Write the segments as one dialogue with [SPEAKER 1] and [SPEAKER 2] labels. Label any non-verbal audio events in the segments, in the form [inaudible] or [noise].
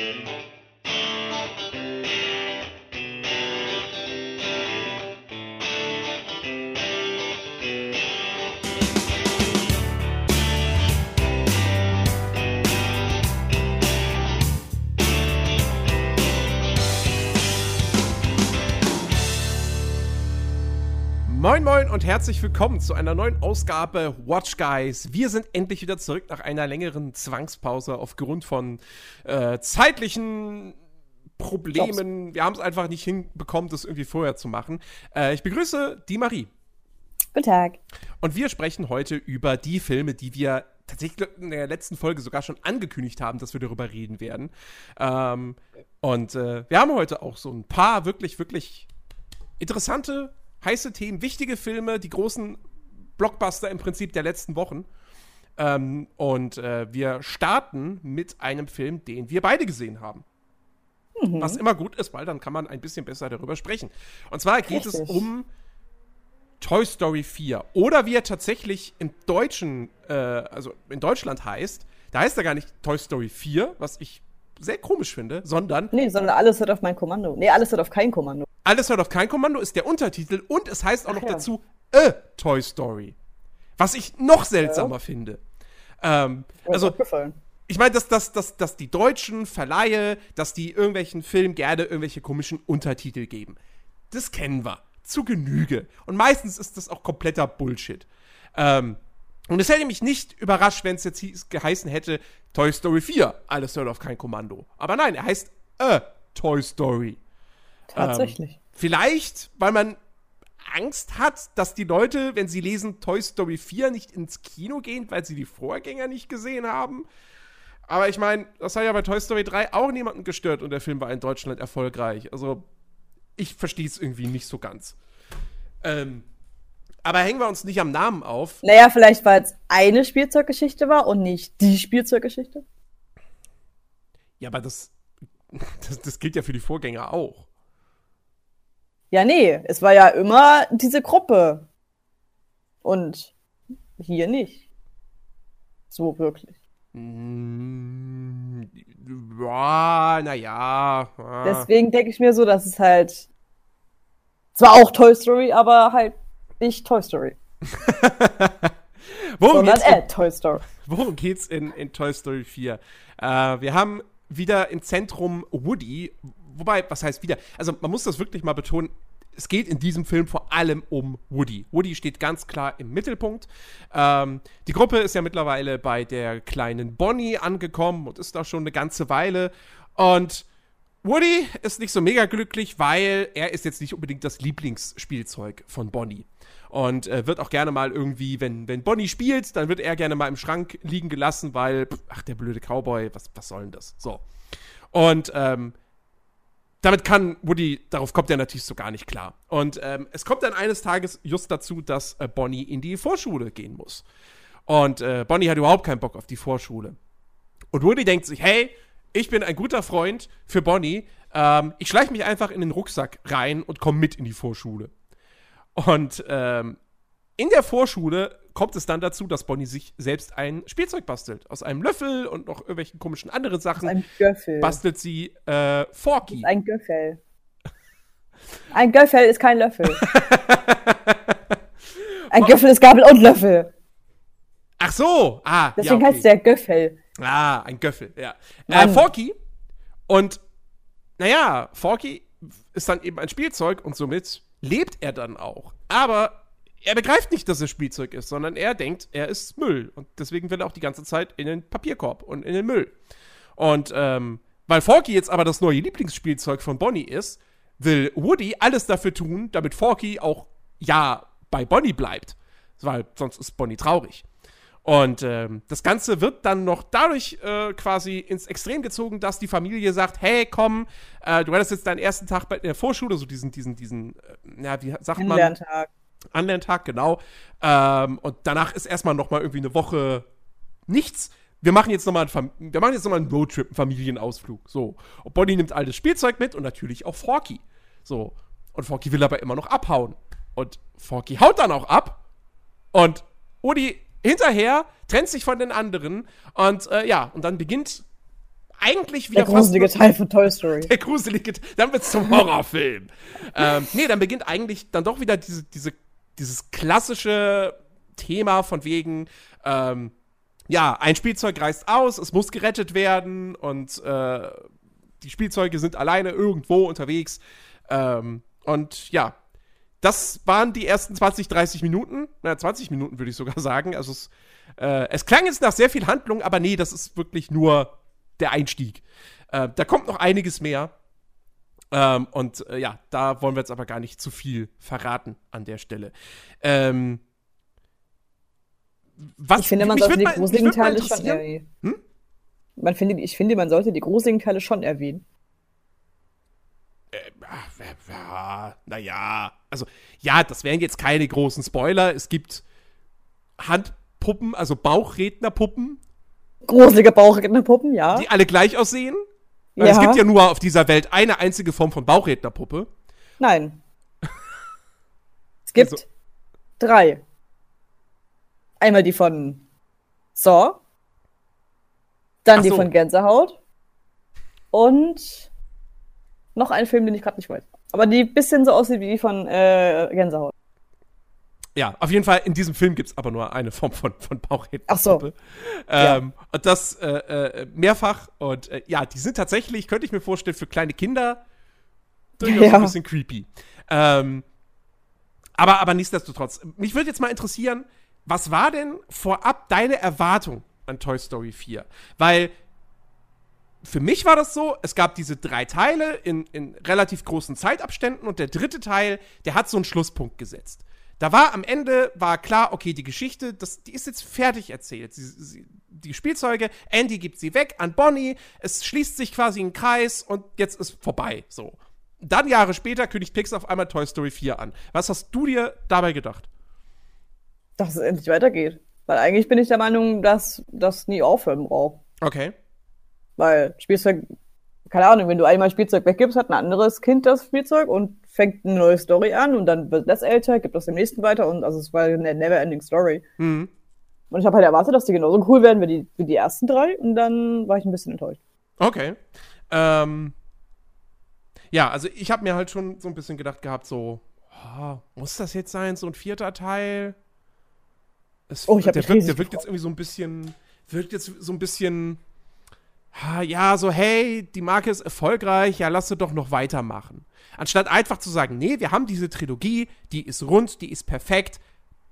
[SPEAKER 1] Música Moin Moin und herzlich willkommen zu einer neuen Ausgabe Watch Guys. Wir sind endlich wieder zurück nach einer längeren Zwangspause aufgrund von äh, zeitlichen Problemen. Jobs. Wir haben es einfach nicht hinbekommen, das irgendwie vorher zu machen. Äh, ich begrüße die Marie.
[SPEAKER 2] Guten Tag.
[SPEAKER 1] Und wir sprechen heute über die Filme, die wir tatsächlich in der letzten Folge sogar schon angekündigt haben, dass wir darüber reden werden. Ähm, und äh, wir haben heute auch so ein paar wirklich, wirklich interessante heiße Themen, wichtige Filme, die großen Blockbuster im Prinzip der letzten Wochen. Ähm, und äh, wir starten mit einem Film, den wir beide gesehen haben. Mhm. Was immer gut ist, weil dann kann man ein bisschen besser darüber sprechen. Und zwar geht Richtig. es um Toy Story 4. Oder wie er tatsächlich im Deutschen, äh, also in Deutschland heißt. Da heißt er gar nicht Toy Story 4, was ich sehr komisch finde, sondern.
[SPEAKER 2] Nee, sondern alles hört auf mein Kommando. Nee, alles hört auf kein Kommando.
[SPEAKER 1] Alles hört auf kein Kommando ist der Untertitel und es heißt auch Ach noch ja. dazu A Toy Story. Was ich noch seltsamer ja. finde. Ähm, also, ich meine, dass, dass, dass, dass die deutschen Verleihe, dass die irgendwelchen Filmen gerne irgendwelche komischen Untertitel geben. Das kennen wir. Zu Genüge. Und meistens ist das auch kompletter Bullshit. Ähm, und es hätte mich nicht überrascht, wenn es jetzt geheißen hätte Toy Story 4, alles hört auf kein Kommando. Aber nein, er heißt A Toy Story.
[SPEAKER 2] Tatsächlich. Ähm,
[SPEAKER 1] vielleicht, weil man Angst hat, dass die Leute, wenn sie lesen Toy Story 4, nicht ins Kino gehen, weil sie die Vorgänger nicht gesehen haben. Aber ich meine, das hat ja bei Toy Story 3 auch niemanden gestört und der Film war in Deutschland erfolgreich. Also, ich verstehe es irgendwie nicht so ganz. Ähm, aber hängen wir uns nicht am Namen auf.
[SPEAKER 2] Naja, vielleicht, weil es eine Spielzeuggeschichte war und nicht die Spielzeuggeschichte.
[SPEAKER 1] Ja, aber das, [laughs] das, das gilt ja für die Vorgänger auch.
[SPEAKER 2] Ja, nee, es war ja immer diese Gruppe. Und hier nicht. So wirklich.
[SPEAKER 1] Mm, ja, naja.
[SPEAKER 2] Deswegen denke ich mir so, dass es halt zwar auch Toy Story, aber halt nicht Toy Story.
[SPEAKER 1] worum geht's in, Toy Story. Worum geht's in, in Toy Story 4? Äh, wir haben wieder im Zentrum Woody, wobei, was heißt wieder? Also man muss das wirklich mal betonen, es geht in diesem Film vor allem um Woody. Woody steht ganz klar im Mittelpunkt. Ähm, die Gruppe ist ja mittlerweile bei der kleinen Bonnie angekommen und ist da schon eine ganze Weile. Und Woody ist nicht so mega glücklich, weil er ist jetzt nicht unbedingt das Lieblingsspielzeug von Bonnie. Und äh, wird auch gerne mal irgendwie, wenn, wenn Bonnie spielt, dann wird er gerne mal im Schrank liegen gelassen, weil, ach, der blöde Cowboy, was, was soll denn das? So. Und ähm, damit kann Woody, darauf kommt er natürlich so gar nicht klar. Und ähm, es kommt dann eines Tages just dazu, dass äh, Bonnie in die Vorschule gehen muss. Und äh, Bonnie hat überhaupt keinen Bock auf die Vorschule. Und Woody denkt sich, hey, ich bin ein guter Freund für Bonnie. Ähm, ich schleiche mich einfach in den Rucksack rein und komme mit in die Vorschule. Und ähm, in der Vorschule kommt es dann dazu, dass Bonnie sich selbst ein Spielzeug bastelt. Aus einem Löffel und noch irgendwelchen komischen anderen Sachen. Aus einem Göffel. Bastelt sie äh, Forky.
[SPEAKER 2] ein Göffel. Ein Göffel ist kein Löffel. [laughs] ein Göffel ist Gabel und Löffel.
[SPEAKER 1] Ach so. Ah,
[SPEAKER 2] Deswegen ja, okay. heißt der Göffel.
[SPEAKER 1] Ah, ein Göffel, ja. Äh, Forky. Und naja, Forky ist dann eben ein Spielzeug und somit lebt er dann auch. Aber er begreift nicht, dass er Spielzeug ist, sondern er denkt, er ist Müll. Und deswegen will er auch die ganze Zeit in den Papierkorb und in den Müll. Und ähm, weil Forky jetzt aber das neue Lieblingsspielzeug von Bonnie ist, will Woody alles dafür tun, damit Forky auch ja bei Bonnie bleibt. Weil sonst ist Bonnie traurig. Und ähm, das Ganze wird dann noch dadurch äh, quasi ins Extrem gezogen, dass die Familie sagt, hey, komm, äh, du hattest jetzt deinen ersten Tag bei der Vorschule, so diesen, diesen, diesen, äh, ja, wie sagt man?
[SPEAKER 2] Anlerntag.
[SPEAKER 1] Anlerntag, genau. Ähm, und danach ist erstmal noch mal irgendwie eine Woche nichts. Wir machen jetzt nochmal einen, wir machen jetzt noch mal einen Roadtrip, einen Familienausflug. So. Und Bonnie nimmt altes Spielzeug mit und natürlich auch Forky. So. Und Forky will aber immer noch abhauen. Und Forky haut dann auch ab. Und Udi hinterher trennt sich von den anderen und äh, ja, und dann beginnt eigentlich wieder
[SPEAKER 2] Der gruselige Teil von Toy Story. [laughs]
[SPEAKER 1] Der gruselige, dann wird's zum Horrorfilm. [laughs] ähm, nee, dann beginnt eigentlich dann doch wieder diese, diese, dieses klassische Thema von wegen, ähm, ja, ein Spielzeug reißt aus, es muss gerettet werden und äh, die Spielzeuge sind alleine irgendwo unterwegs. Ähm, und ja, das waren die ersten 20, 30 Minuten. Na, 20 Minuten würde ich sogar sagen. Also es, äh, es klang jetzt nach sehr viel Handlung, aber nee, das ist wirklich nur der Einstieg. Äh, da kommt noch einiges mehr. Ähm, und äh, ja, da wollen wir jetzt aber gar nicht zu viel verraten an der Stelle. Ähm,
[SPEAKER 2] was, ich finde, man sollte die gruseligen Teile schon erwähnen. Hm? Man findet, ich finde, man sollte die gruseligen Teile schon erwähnen.
[SPEAKER 1] Äh, ja, naja, also ja, das wären jetzt keine großen Spoiler. Es gibt Handpuppen, also Bauchrednerpuppen.
[SPEAKER 2] Gruselige Bauchrednerpuppen, ja.
[SPEAKER 1] Die alle gleich aussehen. Ja. Es gibt ja nur auf dieser Welt eine einzige Form von Bauchrednerpuppe.
[SPEAKER 2] Nein. [laughs] es gibt also. drei. Einmal die von Saw, dann so. die von Gänsehaut und noch ein Film, den ich gerade nicht weiß. Aber die ein bisschen so aussieht wie die von äh, Gänsehaut.
[SPEAKER 1] Ja, auf jeden Fall, in diesem Film gibt es aber nur eine Form von, von Bauchrednerpuppe.
[SPEAKER 2] Ach so.
[SPEAKER 1] Ähm, ja. Und das äh, äh, mehrfach. Und äh, ja, die sind tatsächlich, könnte ich mir vorstellen, für kleine Kinder durchaus ja. ein bisschen creepy. Ähm, aber, aber nichtsdestotrotz, mich würde jetzt mal interessieren, was war denn vorab deine Erwartung an Toy Story 4? Weil für mich war das so, es gab diese drei Teile in, in relativ großen Zeitabständen und der dritte Teil, der hat so einen Schlusspunkt gesetzt. Da war am Ende, war klar, okay, die Geschichte, das, die ist jetzt fertig erzählt. Sie, sie, die Spielzeuge, Andy gibt sie weg an Bonnie, es schließt sich quasi ein Kreis und jetzt ist vorbei, so. Dann Jahre später kündigt Pixar auf einmal Toy Story 4 an. Was hast du dir dabei gedacht?
[SPEAKER 2] Dass es endlich weitergeht. Weil eigentlich bin ich der Meinung, dass das nie aufhören braucht.
[SPEAKER 1] Okay.
[SPEAKER 2] Weil Spielzeug, keine Ahnung, wenn du einmal Spielzeug weggibst, hat ein anderes Kind das Spielzeug und fängt eine neue Story an und dann wird das älter, gibt das dem nächsten weiter und also es war eine never-ending Story. Mhm. Und ich habe halt erwartet, dass die genauso cool werden wie die, wie die ersten drei und dann war ich ein bisschen enttäuscht.
[SPEAKER 1] Okay. Ähm, ja, also ich habe mir halt schon so ein bisschen gedacht gehabt, so, oh, muss das jetzt sein, so ein vierter Teil? Es, oh, ich habe der, wirkt, der wirkt jetzt irgendwie so ein bisschen, wirkt jetzt so ein bisschen, ja, so, hey, die Marke ist erfolgreich, ja, lass sie doch noch weitermachen. Anstatt einfach zu sagen, nee, wir haben diese Trilogie, die ist rund, die ist perfekt,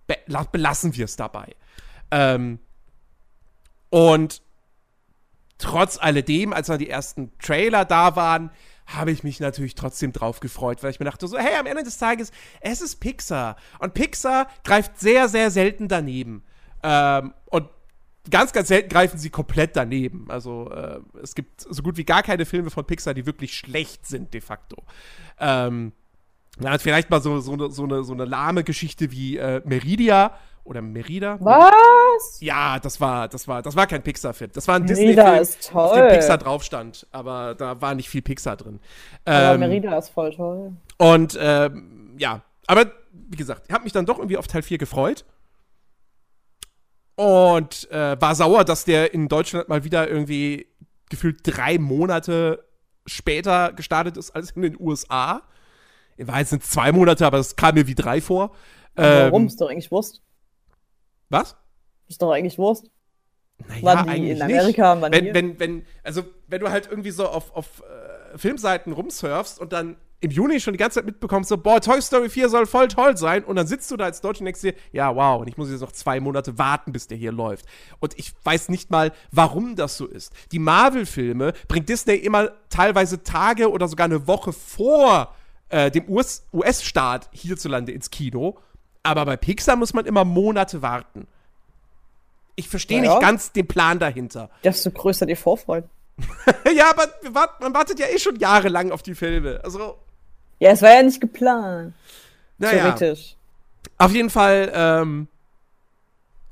[SPEAKER 1] be belassen wir es dabei. Ähm, und trotz alledem, als dann die ersten Trailer da waren, habe ich mich natürlich trotzdem drauf gefreut, weil ich mir dachte so, hey, am Ende des Tages, es ist Pixar. Und Pixar greift sehr, sehr selten daneben. Ähm, und ganz, ganz selten greifen sie komplett daneben. Also äh, es gibt so gut wie gar keine Filme von Pixar, die wirklich schlecht sind, de facto. Ähm, hat vielleicht mal so, so, eine, so, eine, so eine lahme Geschichte wie äh, Meridia oder Merida.
[SPEAKER 2] Was?
[SPEAKER 1] Ja, das war, das war, das war kein Pixar-Film. Das war ein Disney-Film, auf dem Pixar drauf stand. Aber da war nicht viel Pixar drin.
[SPEAKER 2] Aber ähm, Merida ist voll toll.
[SPEAKER 1] Und ähm, ja, aber wie gesagt, ich habe mich dann doch irgendwie auf Teil 4 gefreut. Und äh, war sauer, dass der in Deutschland mal wieder irgendwie gefühlt drei Monate später gestartet ist als in den USA. In Wahrheit sind es zwei Monate, aber es kam mir wie drei vor.
[SPEAKER 2] Warum? Ähm, ist doch eigentlich Wurst.
[SPEAKER 1] Was?
[SPEAKER 2] Ist doch eigentlich Wurst.
[SPEAKER 1] Naja, wann die eigentlich in Amerika, nicht. Wann wenn, wenn, wenn, also, wenn du halt irgendwie so auf, auf äh, Filmseiten rumsurfst und dann im Juni schon die ganze Zeit mitbekommst, so, boah, Toy Story 4 soll voll toll sein. Und dann sitzt du da als Deutsche und denkst dir, ja, wow, und ich muss jetzt noch zwei Monate warten, bis der hier läuft. Und ich weiß nicht mal, warum das so ist. Die Marvel-Filme bringt Disney immer teilweise Tage oder sogar eine Woche vor äh, dem US-Staat hierzulande ins Kino. Aber bei Pixar muss man immer Monate warten. Ich verstehe ja, nicht ganz den Plan dahinter.
[SPEAKER 2] Desto größer die Vorfreude. [laughs]
[SPEAKER 1] ja, aber man wartet ja eh schon jahrelang auf die Filme. Also.
[SPEAKER 2] Ja, es war ja nicht geplant.
[SPEAKER 1] Naja. Theoretisch. Auf jeden Fall ähm,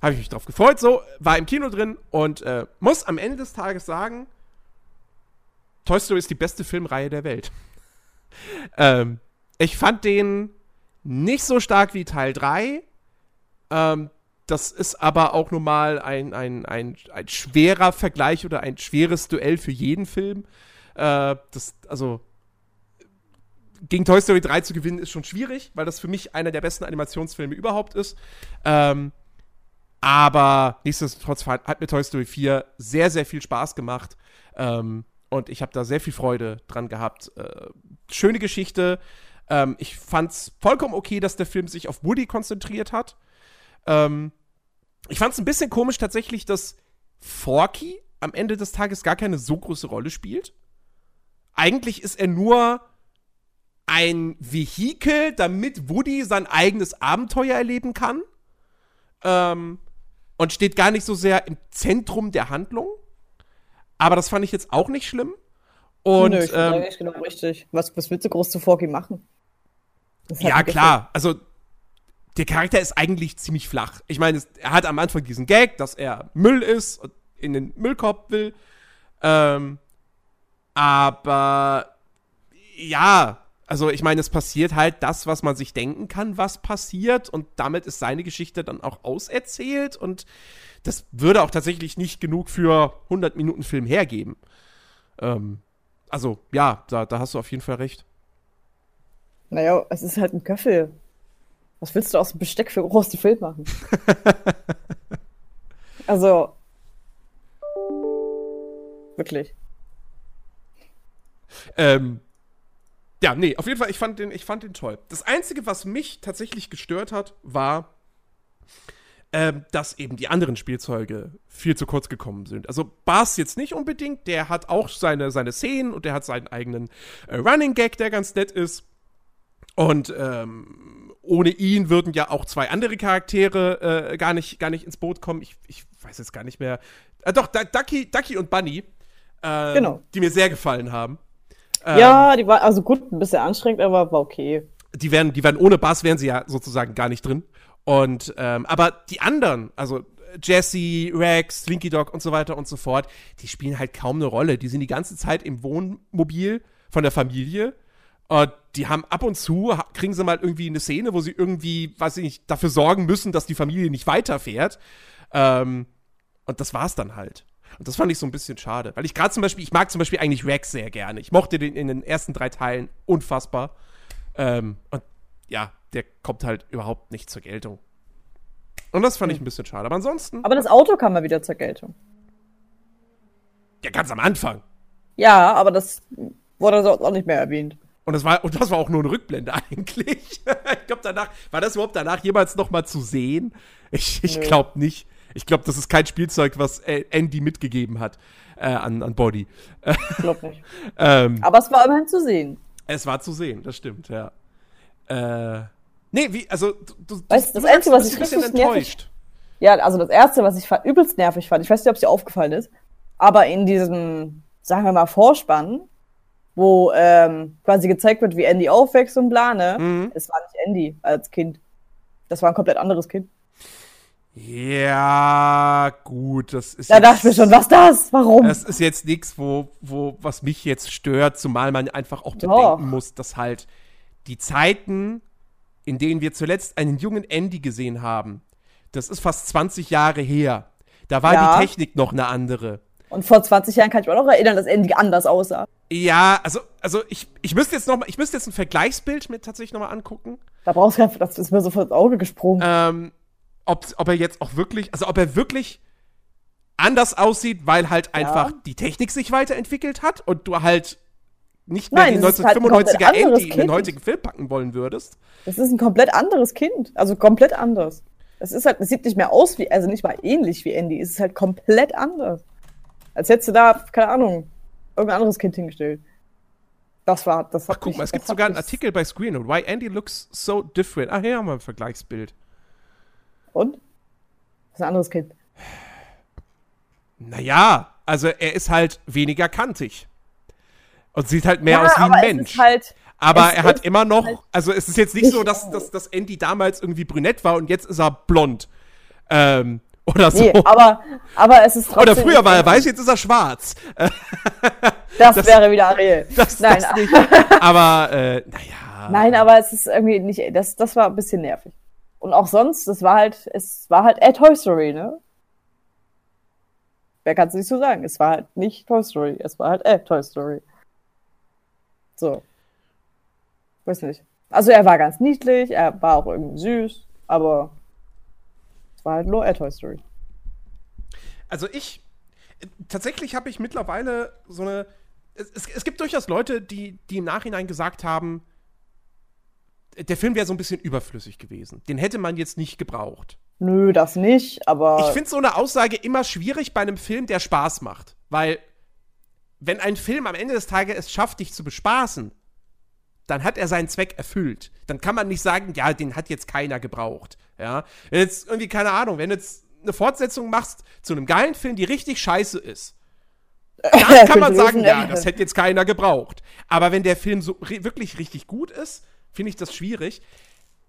[SPEAKER 1] habe ich mich drauf gefreut. So, war im Kino drin und äh, muss am Ende des Tages sagen, Toy Story ist die beste Filmreihe der Welt. [laughs] ähm, ich fand den nicht so stark wie Teil 3. Ähm, das ist aber auch nun mal ein, ein, ein, ein schwerer Vergleich oder ein schweres Duell für jeden Film. Äh, das, also gegen Toy Story 3 zu gewinnen, ist schon schwierig, weil das für mich einer der besten Animationsfilme überhaupt ist. Ähm, aber nichtsdestotrotz hat mir Toy Story 4 sehr, sehr viel Spaß gemacht. Ähm, und ich habe da sehr viel Freude dran gehabt. Äh, schöne Geschichte. Ähm, ich fand's vollkommen okay, dass der Film sich auf Woody konzentriert hat. Ähm, ich fand's ein bisschen komisch tatsächlich, dass Forky am Ende des Tages gar keine so große Rolle spielt. Eigentlich ist er nur ein Vehikel, damit Woody sein eigenes Abenteuer erleben kann. Ähm, und steht gar nicht so sehr im Zentrum der Handlung. Aber das fand ich jetzt auch nicht schlimm. Und, Nö, ich ähm,
[SPEAKER 2] genau richtig. Was, was willst du groß zu Forky machen?
[SPEAKER 1] Halt ja, klar. Also, der Charakter ist eigentlich ziemlich flach. Ich meine, er hat am Anfang diesen Gag, dass er Müll ist und in den Müllkorb will. Ähm, aber ja, also ich meine, es passiert halt das, was man sich denken kann, was passiert. Und damit ist seine Geschichte dann auch auserzählt. Und das würde auch tatsächlich nicht genug für 100 Minuten Film hergeben. Ähm, also ja, da, da hast du auf jeden Fall recht.
[SPEAKER 2] Naja, es ist halt ein Köffel. Was willst du aus dem Besteck für große Film machen? [laughs] also. Wirklich.
[SPEAKER 1] Ähm, ja, nee, auf jeden Fall, ich fand, den, ich fand den toll. Das Einzige, was mich tatsächlich gestört hat, war, ähm, dass eben die anderen Spielzeuge viel zu kurz gekommen sind. Also Bars jetzt nicht unbedingt, der hat auch seine, seine Szenen und der hat seinen eigenen äh, Running Gag, der ganz nett ist. Und ähm, ohne ihn würden ja auch zwei andere Charaktere äh, gar, nicht, gar nicht ins Boot kommen. Ich, ich weiß jetzt gar nicht mehr. Äh, doch, Ducky, Ducky und Bunny, äh, genau. die mir sehr gefallen haben.
[SPEAKER 2] Ähm, ja, die war also gut, ein bisschen anstrengend, aber war okay.
[SPEAKER 1] Die werden, die werden ohne Bass wären sie ja sozusagen gar nicht drin. Und ähm, aber die anderen, also Jesse, Rex, Slinky Dog und so weiter und so fort, die spielen halt kaum eine Rolle. Die sind die ganze Zeit im Wohnmobil von der Familie und die haben ab und zu, kriegen sie mal irgendwie eine Szene, wo sie irgendwie, weiß ich nicht, dafür sorgen müssen, dass die Familie nicht weiterfährt. Ähm, und das war's dann halt. Und das fand ich so ein bisschen schade. Weil ich gerade zum Beispiel, ich mag zum Beispiel eigentlich Rex sehr gerne. Ich mochte den in den ersten drei Teilen unfassbar. Ähm, und ja, der kommt halt überhaupt nicht zur Geltung. Und das fand ich hm. ein bisschen schade. Aber ansonsten.
[SPEAKER 2] Aber das Auto kam mal wieder zur Geltung.
[SPEAKER 1] Ja, ganz am Anfang.
[SPEAKER 2] Ja, aber das wurde auch nicht mehr erwähnt.
[SPEAKER 1] Und das war, und das war auch nur eine Rückblende [laughs] eigentlich. ich glaube, danach, war das überhaupt danach jemals noch mal zu sehen? Ich, ich glaube nicht. Ich glaube, das ist kein Spielzeug, was Andy mitgegeben hat äh, an, an Body.
[SPEAKER 2] Ich glaube nicht. [laughs] ähm, Aber es war immerhin zu sehen.
[SPEAKER 1] Es war zu sehen, das stimmt, ja. Äh, nee, wie, also,
[SPEAKER 2] du, weißt, du das Einzige, was ich richtig enttäuscht. Nervig, ja, also das Erste, was ich übelst nervig fand, ich weiß nicht, ob es dir aufgefallen ist, aber in diesem, sagen wir mal, Vorspann wo ähm, quasi gezeigt wird, wie Andy aufwächst und bla, ne? Mhm. Es war nicht Andy als Kind. Das war ein komplett anderes Kind.
[SPEAKER 1] Ja, gut, das ist.
[SPEAKER 2] Da dachte ich mir schon, was das? Warum?
[SPEAKER 1] Das ist jetzt nichts, wo, wo, was mich jetzt stört, zumal man einfach auch bedenken Doch. muss, dass halt die Zeiten, in denen wir zuletzt einen jungen Andy gesehen haben, das ist fast 20 Jahre her. Da war ja. die Technik noch eine andere.
[SPEAKER 2] Und vor 20 Jahren kann ich mich auch noch erinnern, dass Andy anders aussah.
[SPEAKER 1] Ja, also, also ich, ich müsste jetzt noch mal, ich müsste jetzt ein Vergleichsbild mir tatsächlich noch mal angucken.
[SPEAKER 2] Da brauchst du das ist mir so ins Auge gesprungen.
[SPEAKER 1] Ähm, ob, ob er jetzt auch wirklich, also ob er wirklich anders aussieht, weil halt einfach ja. die Technik sich weiterentwickelt hat und du halt nicht mehr Nein, die 1995er halt Andy in den heutigen Film packen wollen würdest.
[SPEAKER 2] Das ist ein komplett anderes Kind. Also komplett anders. Es ist halt, es sieht nicht mehr aus wie, also nicht mal ähnlich wie Andy. Es ist halt komplett anders. Als hättest du da, keine Ahnung, irgendein anderes Kind hingestellt. Das war, das
[SPEAKER 1] hat Ach, guck mich, mal, es gibt sogar einen Artikel bei Screennote. Why Andy looks so different. Ach, hier haben wir ein Vergleichsbild.
[SPEAKER 2] Und? Das ist ein anderes Kind.
[SPEAKER 1] Naja, also er ist halt weniger kantig. Und sieht halt mehr ja, aus wie ein Mensch. Halt, aber er hat immer noch, halt also es ist jetzt nicht, so, dass, dass, dass Andy damals irgendwie brünett war und jetzt ist er blond. Ähm, oder so. Nee,
[SPEAKER 2] aber, aber es ist
[SPEAKER 1] trotzdem. Oder früher war er weiß, jetzt ist er schwarz. [laughs]
[SPEAKER 2] das, das wäre wieder Ariel. [laughs]
[SPEAKER 1] Das, Nein, das aber, äh, naja.
[SPEAKER 2] Nein, aber es ist irgendwie nicht, das, das war ein bisschen nervig. Und auch sonst, das war halt, es war halt a Toy Story, ne? Wer kann es nicht so sagen? Es war halt nicht Toy Story, es war halt a Toy Story. So. Weiß nicht. Also er war ganz niedlich, er war auch irgendwie süß, aber es war halt nur a Toy Story.
[SPEAKER 1] Also ich, tatsächlich habe ich mittlerweile so eine, es, es, gibt durchaus Leute, die, die im Nachhinein gesagt haben, der Film wäre so ein bisschen überflüssig gewesen. Den hätte man jetzt nicht gebraucht.
[SPEAKER 2] Nö, das nicht, aber.
[SPEAKER 1] Ich finde so eine Aussage immer schwierig bei einem Film, der Spaß macht. Weil, wenn ein Film am Ende des Tages es schafft, dich zu bespaßen, dann hat er seinen Zweck erfüllt. Dann kann man nicht sagen, ja, den hat jetzt keiner gebraucht. Ja, wenn jetzt irgendwie, keine Ahnung, wenn du jetzt eine Fortsetzung machst zu einem geilen Film, die richtig scheiße ist, dann [laughs] kann man sagen, ja, das hätte jetzt keiner gebraucht. Aber wenn der Film so wirklich richtig gut ist, finde ich das schwierig.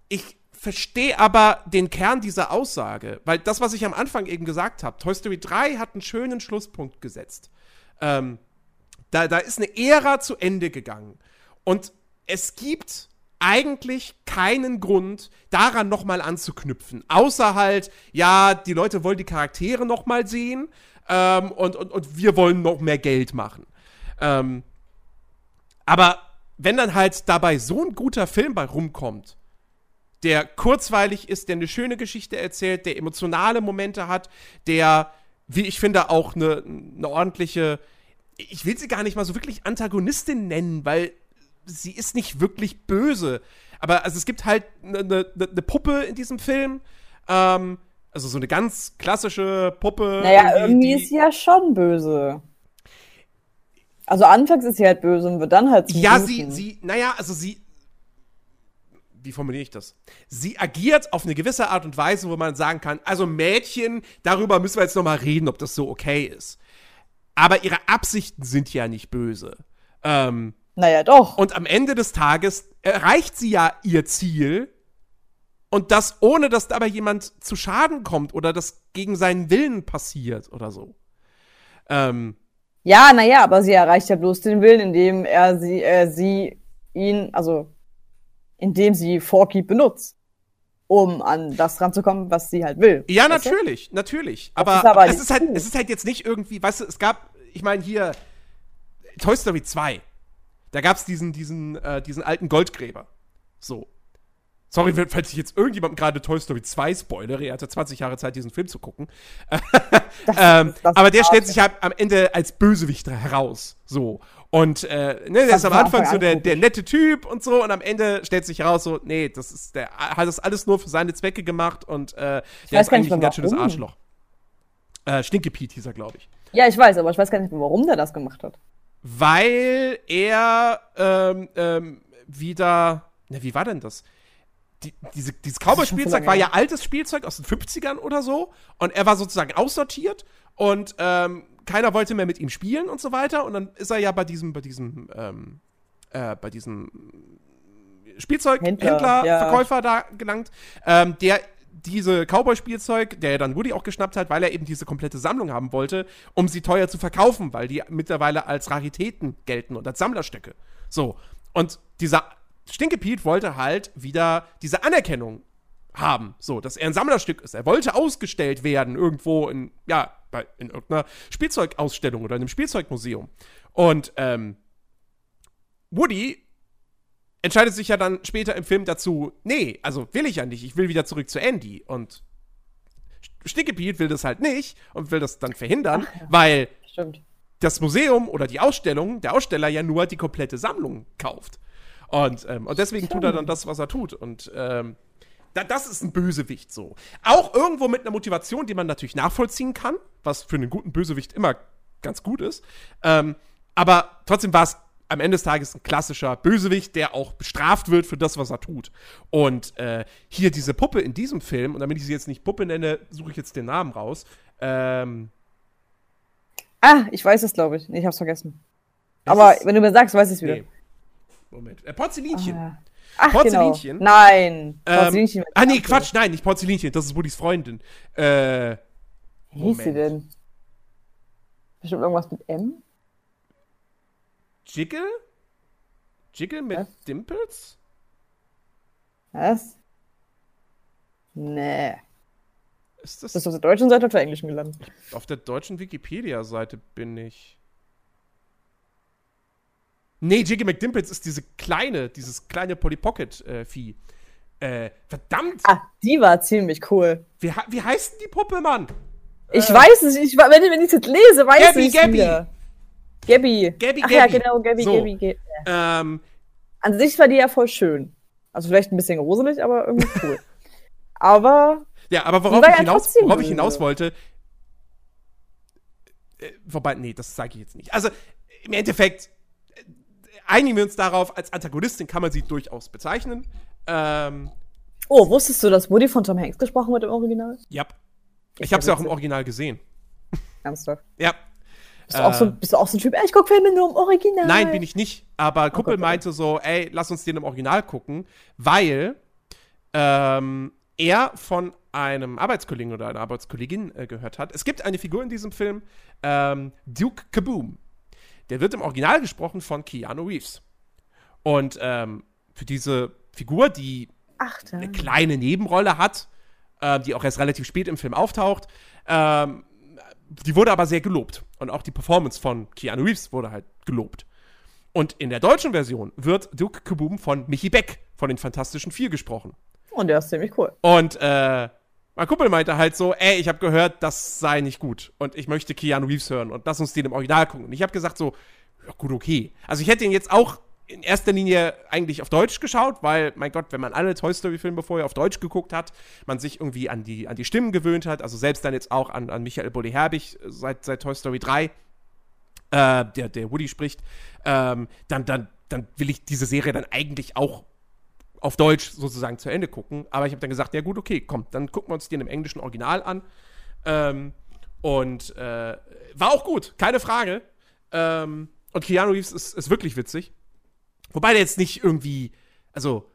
[SPEAKER 1] Ich verstehe aber den Kern dieser Aussage, weil das, was ich am Anfang eben gesagt habe, Toy Story 3 hat einen schönen Schlusspunkt gesetzt. Ähm, da, da ist eine Ära zu Ende gegangen. Und es gibt eigentlich keinen Grund, daran nochmal anzuknüpfen. Außer halt, ja, die Leute wollen die Charaktere nochmal sehen ähm, und, und, und wir wollen noch mehr Geld machen. Ähm, aber wenn dann halt dabei so ein guter Film bei rumkommt, der kurzweilig ist, der eine schöne Geschichte erzählt, der emotionale Momente hat, der, wie ich finde, auch eine, eine ordentliche, ich will sie gar nicht mal so wirklich Antagonistin nennen, weil sie ist nicht wirklich böse. Aber also es gibt halt eine, eine, eine Puppe in diesem Film, ähm, also so eine ganz klassische Puppe.
[SPEAKER 2] Naja, irgendwie, irgendwie ist sie ja schon böse. Also anfangs ist sie halt böse und wird dann halt
[SPEAKER 1] Ja, Guten. sie, sie, naja, also sie, wie formuliere ich das? Sie agiert auf eine gewisse Art und Weise, wo man sagen kann, also Mädchen, darüber müssen wir jetzt noch mal reden, ob das so okay ist. Aber ihre Absichten sind ja nicht böse. Ähm,
[SPEAKER 2] naja, doch.
[SPEAKER 1] Und am Ende des Tages erreicht sie ja ihr Ziel. Und das ohne, dass dabei jemand zu Schaden kommt oder das gegen seinen Willen passiert oder so. Ähm,
[SPEAKER 2] ja, naja, aber sie erreicht ja bloß den Willen, indem er sie, äh, sie ihn, also indem sie Forky benutzt, um an das ranzukommen, was sie halt will.
[SPEAKER 1] Ja, natürlich, du? natürlich. Aber, ist aber es, ist halt, es ist halt jetzt nicht irgendwie, weißt du, es gab, ich meine, hier Toy Story 2, da gab es diesen, diesen, äh, diesen alten Goldgräber. So. Sorry, falls ich jetzt irgendjemandem gerade Toy Story 2 spoilere. Er hatte 20 Jahre Zeit, diesen Film zu gucken. [laughs] ähm, aber der stellt sich halt am Ende als Bösewicht heraus. So. Und äh, ne, der ist am Anfang so der, der nette Typ und so. Und am Ende stellt sich heraus, so, nee, das ist, der hat das alles nur für seine Zwecke gemacht. Und äh, der ist eigentlich ein ganz schönes Arschloch. Äh, Stinkepiet hieß er, glaube ich.
[SPEAKER 2] Ja, ich weiß, aber ich weiß gar nicht mehr, warum der das gemacht hat.
[SPEAKER 1] Weil er ähm, ähm, wieder. Ne, wie war denn das? Die, diese, dieses Cowboy-Spielzeug war ja altes Spielzeug aus den 50ern oder so. Und er war sozusagen aussortiert und ähm, keiner wollte mehr mit ihm spielen und so weiter. Und dann ist er ja bei diesem, bei diesem, ähm, äh, bei diesem Spielzeughändler, ja. Verkäufer da gelangt, ähm, der diese Cowboy-Spielzeug, der er dann Woody auch geschnappt hat, weil er eben diese komplette Sammlung haben wollte, um sie teuer zu verkaufen, weil die mittlerweile als Raritäten gelten und als Sammlerstücke. So. Und dieser Stinke Pete wollte halt wieder diese Anerkennung haben, so, dass er ein Sammlerstück ist. Er wollte ausgestellt werden irgendwo in, ja, bei, in irgendeiner Spielzeugausstellung oder in einem Spielzeugmuseum. Und ähm, Woody entscheidet sich ja dann später im Film dazu, nee, also will ich ja nicht, ich will wieder zurück zu Andy. Und Stickepied will das halt nicht und will das dann verhindern, Ach, ja. weil Stimmt. das Museum oder die Ausstellung, der Aussteller ja nur die komplette Sammlung kauft. Und, ähm, und deswegen tut er dann das, was er tut. Und ähm, da, das ist ein Bösewicht so. Auch irgendwo mit einer Motivation, die man natürlich nachvollziehen kann, was für einen guten Bösewicht immer ganz gut ist. Ähm, aber trotzdem war es am Ende des Tages ein klassischer Bösewicht, der auch bestraft wird für das, was er tut. Und äh, hier diese Puppe in diesem Film, und damit ich sie jetzt nicht Puppe nenne, suche ich jetzt den Namen raus. Ähm,
[SPEAKER 2] ah, ich weiß es, glaube ich. Nee, ich hab's vergessen. Aber wenn du mir sagst, weiß ich es wieder. Nee.
[SPEAKER 1] Moment. Äh, Porzellinchen. Ah.
[SPEAKER 2] Ach, Porzellinchen. Genau. Nein.
[SPEAKER 1] Ähm, Porzellinchen. Ah, nee, Quatsch, nein, nicht Porzellinchen. Das ist Woodys Freundin. Äh.
[SPEAKER 2] Wie hieß sie denn? Bestimmt irgendwas mit M?
[SPEAKER 1] Jiggle? Jiggle mit Was? Dimples?
[SPEAKER 2] Was? Nee. Ist das, ist das auf der deutschen Seite oder auf der englischen gelandet?
[SPEAKER 1] Auf der deutschen Wikipedia-Seite bin ich. Nee, Jiggy McDimples ist diese kleine, dieses kleine Polly Pocket-Vieh. Äh, äh, verdammt!
[SPEAKER 2] Ah, die war ziemlich cool.
[SPEAKER 1] Wie, wie heißt denn die Puppe, Mann?
[SPEAKER 2] Ich äh, weiß es nicht. Wenn, wenn ich es jetzt lese, weiß ich es Gabby. Wieder. Gabby.
[SPEAKER 1] Gabby,
[SPEAKER 2] Ach Gabby. ja, genau, Gabby, so. Gabby. Gabby. Ähm, An sich war die ja voll schön. Also vielleicht ein bisschen gruselig, aber irgendwie cool. [laughs] aber.
[SPEAKER 1] Ja, aber worauf, ich hinaus, worauf ich hinaus wollte. Äh, wobei, nee, das sage ich jetzt nicht. Also, im Endeffekt, einigen wir uns darauf, als Antagonistin kann man sie durchaus bezeichnen. Ähm,
[SPEAKER 2] oh, wusstest du, dass Woody von Tom Hanks gesprochen wird im Original?
[SPEAKER 1] Ja. Ich habe sie auch im Original gesehen.
[SPEAKER 2] Ernsthaft?
[SPEAKER 1] Ja.
[SPEAKER 2] Bist du, auch so, äh, bist du auch so ein Typ, ey, ich gucke Filme nur im Original?
[SPEAKER 1] Nein, bin ich nicht. Aber oh Kuppel meinte so, ey, lass uns den im Original gucken, weil ähm, er von einem Arbeitskollegen oder einer Arbeitskollegin äh, gehört hat. Es gibt eine Figur in diesem Film, ähm, Duke Kaboom. Der wird im Original gesprochen von Keanu Reeves. Und ähm, für diese Figur, die
[SPEAKER 2] Ach,
[SPEAKER 1] eine kleine Nebenrolle hat, äh, die auch erst relativ spät im Film auftaucht, ähm, die wurde aber sehr gelobt. Und auch die Performance von Keanu Reeves wurde halt gelobt. Und in der deutschen Version wird Duke Kaboom von Michi Beck von den Fantastischen Vier gesprochen.
[SPEAKER 2] Und der ist ziemlich cool.
[SPEAKER 1] Und äh, mein Kumpel meinte halt so, ey, ich habe gehört, das sei nicht gut. Und ich möchte Keanu Reeves hören und lass uns den im Original gucken. Und ich habe gesagt so, ja gut, okay. Also ich hätte ihn jetzt auch in erster Linie eigentlich auf Deutsch geschaut, weil, mein Gott, wenn man alle Toy Story-Filme vorher auf Deutsch geguckt hat, man sich irgendwie an die, an die Stimmen gewöhnt hat, also selbst dann jetzt auch an, an Michael Bulli Herbig seit, seit Toy Story 3, äh, der, der Woody spricht, ähm, dann, dann, dann will ich diese Serie dann eigentlich auch auf Deutsch sozusagen zu Ende gucken. Aber ich habe dann gesagt, ja gut, okay, komm, dann gucken wir uns den im englischen Original an. Ähm, und äh, war auch gut, keine Frage. Ähm, und Keanu Reeves ist, ist wirklich witzig. Wobei der jetzt nicht irgendwie, also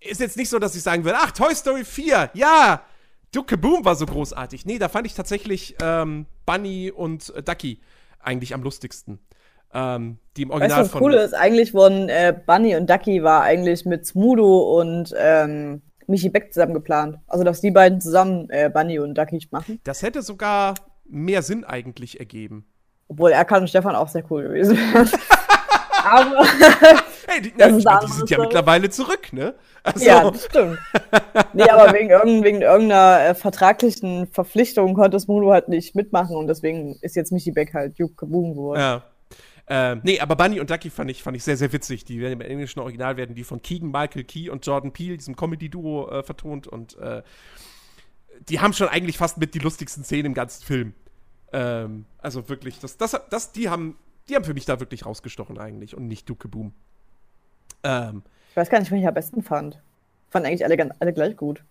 [SPEAKER 1] ist jetzt nicht so, dass ich sagen würde, ach, Toy Story 4, ja, Duke Boom war so großartig. Nee, da fand ich tatsächlich ähm, Bunny und äh, Ducky eigentlich am lustigsten. Ähm, die im Original
[SPEAKER 2] weißt was cool ist? Eigentlich wurden äh, Bunny und Ducky war eigentlich mit Smudo und ähm, Michi Beck zusammen geplant. Also, dass die beiden zusammen äh, Bunny und Ducky machen.
[SPEAKER 1] Das hätte sogar mehr Sinn eigentlich ergeben.
[SPEAKER 2] Obwohl Erkan und Stefan auch sehr cool gewesen [laughs] wären. aber. [laughs] [laughs]
[SPEAKER 1] hey, die, das ja, die sind ja mittlerweile zurück, ne?
[SPEAKER 2] Also. Ja, das stimmt. nee, aber wegen, irgend, wegen irgendeiner äh, vertraglichen Verpflichtung konnte Smudo halt nicht mitmachen und deswegen ist jetzt Michi Beck halt Duke Kaboom geworden.
[SPEAKER 1] Ja. Ähm, nee, aber Bunny und Ducky fand ich, fand ich sehr, sehr witzig. Die werden im englischen Original werden die von Keegan Michael Key und Jordan Peele, diesem Comedy-Duo, äh, vertont und äh, die haben schon eigentlich fast mit die lustigsten Szenen im ganzen Film. Ähm, also wirklich, das, das, das, die haben die haben für mich da wirklich rausgestochen eigentlich und nicht Duke Boom.
[SPEAKER 2] Ähm, ich weiß gar nicht, wen ich am besten fand. Fand eigentlich alle, alle gleich gut.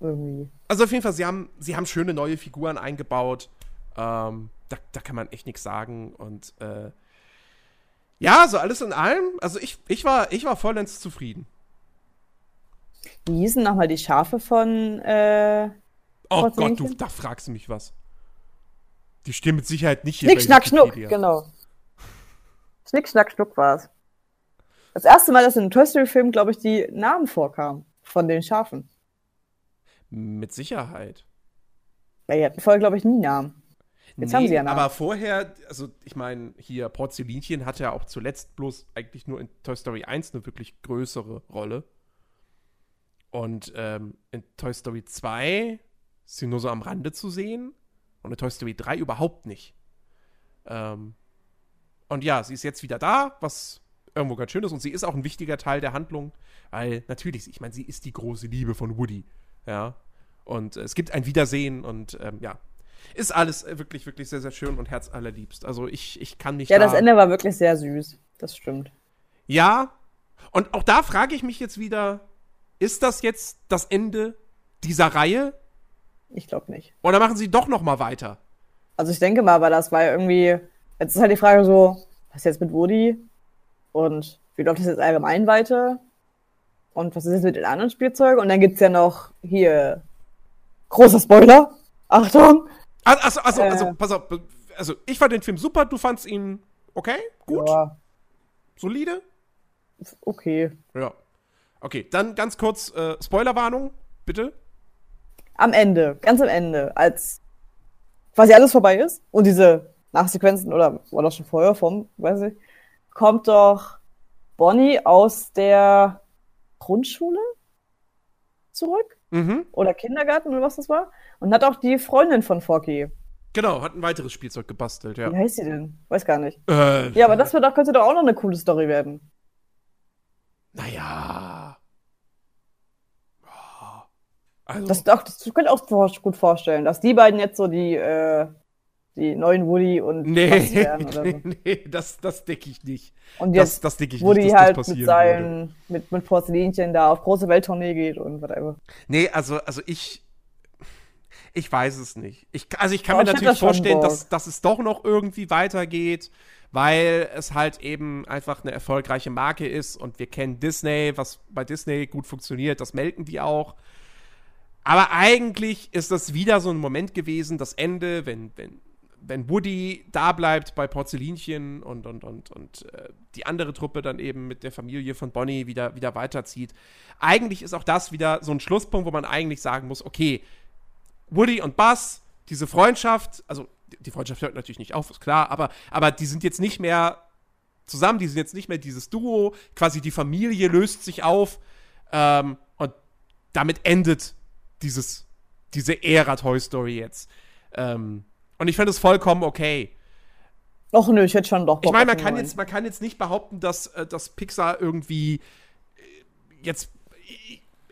[SPEAKER 1] Irgendwie. Also auf jeden Fall, sie haben, sie haben schöne neue Figuren eingebaut. Ähm, da, da kann man echt nichts sagen. Und äh, ja, so alles in allem, also ich, ich, war, ich war vollends zufrieden.
[SPEAKER 2] Wie hießen nochmal die Schafe von äh,
[SPEAKER 1] Oh Gott, du, da fragst du mich was. Die stehen mit Sicherheit nicht
[SPEAKER 2] hier. Schnick, schnack, schnuck, genau. Schnick, schnack, schnuck war es. Das erste Mal, dass in einem Toy Story-Film, glaube ich, die Namen vorkamen von den Schafen.
[SPEAKER 1] Mit Sicherheit.
[SPEAKER 2] Weil die hatten vorher, glaube ich, nie Namen.
[SPEAKER 1] Jetzt nee, haben sie ja. Aber vorher, also ich meine, hier Porzellinchen hatte ja auch zuletzt bloß eigentlich nur in Toy Story 1 eine wirklich größere Rolle. Und ähm, in Toy Story 2 ist sie nur so am Rande zu sehen. Und in Toy Story 3 überhaupt nicht. Ähm, und ja, sie ist jetzt wieder da, was irgendwo ganz schön ist. Und sie ist auch ein wichtiger Teil der Handlung, weil natürlich, ich meine, sie ist die große Liebe von Woody. Ja. Und äh, es gibt ein Wiedersehen und ähm, ja. Ist alles wirklich, wirklich sehr, sehr schön und herzallerliebst. Also ich, ich kann nicht.
[SPEAKER 2] Ja, da das Ende war wirklich sehr süß. Das stimmt.
[SPEAKER 1] Ja. Und auch da frage ich mich jetzt wieder, ist das jetzt das Ende dieser Reihe?
[SPEAKER 2] Ich glaube nicht.
[SPEAKER 1] Oder machen sie doch noch mal weiter?
[SPEAKER 2] Also ich denke mal, aber das war irgendwie. Jetzt ist halt die Frage so, was ist jetzt mit Woody? Und wie läuft das jetzt allgemein weiter? Und was ist jetzt mit den anderen Spielzeugen? Und dann gibt es ja noch hier großer Spoiler. Achtung!
[SPEAKER 1] Also, also, äh, also, pass auf. Also, ich fand den Film super, du fandst ihn okay, gut, ja. solide.
[SPEAKER 2] Okay.
[SPEAKER 1] Ja. Okay, dann ganz kurz äh, Spoilerwarnung, bitte.
[SPEAKER 2] Am Ende, ganz am Ende, als quasi alles vorbei ist und diese Nachsequenzen oder war das schon vorher vom, weiß ich, kommt doch Bonnie aus der Grundschule zurück mhm. oder Kindergarten oder was das war und hat auch die Freundin von Forky.
[SPEAKER 1] Genau, hat ein weiteres Spielzeug gebastelt, ja.
[SPEAKER 2] Wie heißt sie denn? Weiß gar nicht. Äh, ja, aber das wird doch, könnte doch auch noch eine coole Story werden.
[SPEAKER 1] Naja.
[SPEAKER 2] Also. Das, doch, das könnte auch gut vorstellen, dass die beiden jetzt so die, äh, die neuen Woody und
[SPEAKER 1] nee, [laughs] so. nee, das, das decke ich nicht.
[SPEAKER 2] Und jetzt das, das ich Woody nicht, halt mit seinen, mit, mit Porzellinchen da auf große Welttournee geht und whatever.
[SPEAKER 1] Nee, also, also ich, ich weiß es nicht. Ich, also ich kann oh, mir natürlich vorstellen, dass, dass es doch noch irgendwie weitergeht, weil es halt eben einfach eine erfolgreiche Marke ist und wir kennen Disney, was bei Disney gut funktioniert, das melken die auch. Aber eigentlich ist das wieder so ein Moment gewesen, das Ende, wenn, wenn wenn Woody da bleibt bei Porzellinchen und, und, und, und äh, die andere Truppe dann eben mit der Familie von Bonnie wieder, wieder weiterzieht. Eigentlich ist auch das wieder so ein Schlusspunkt, wo man eigentlich sagen muss, okay, Woody und Buzz, diese Freundschaft, also die Freundschaft hört natürlich nicht auf, ist klar, aber, aber die sind jetzt nicht mehr zusammen, die sind jetzt nicht mehr dieses Duo, quasi die Familie löst sich auf ähm, und damit endet dieses, diese Ära Toy Story jetzt. Ähm, und ich finde es vollkommen okay.
[SPEAKER 2] Och nö, ich hätte schon doch
[SPEAKER 1] Bock Ich meine, man, kann jetzt, man kann jetzt nicht behaupten, dass, äh, dass Pixar irgendwie äh, jetzt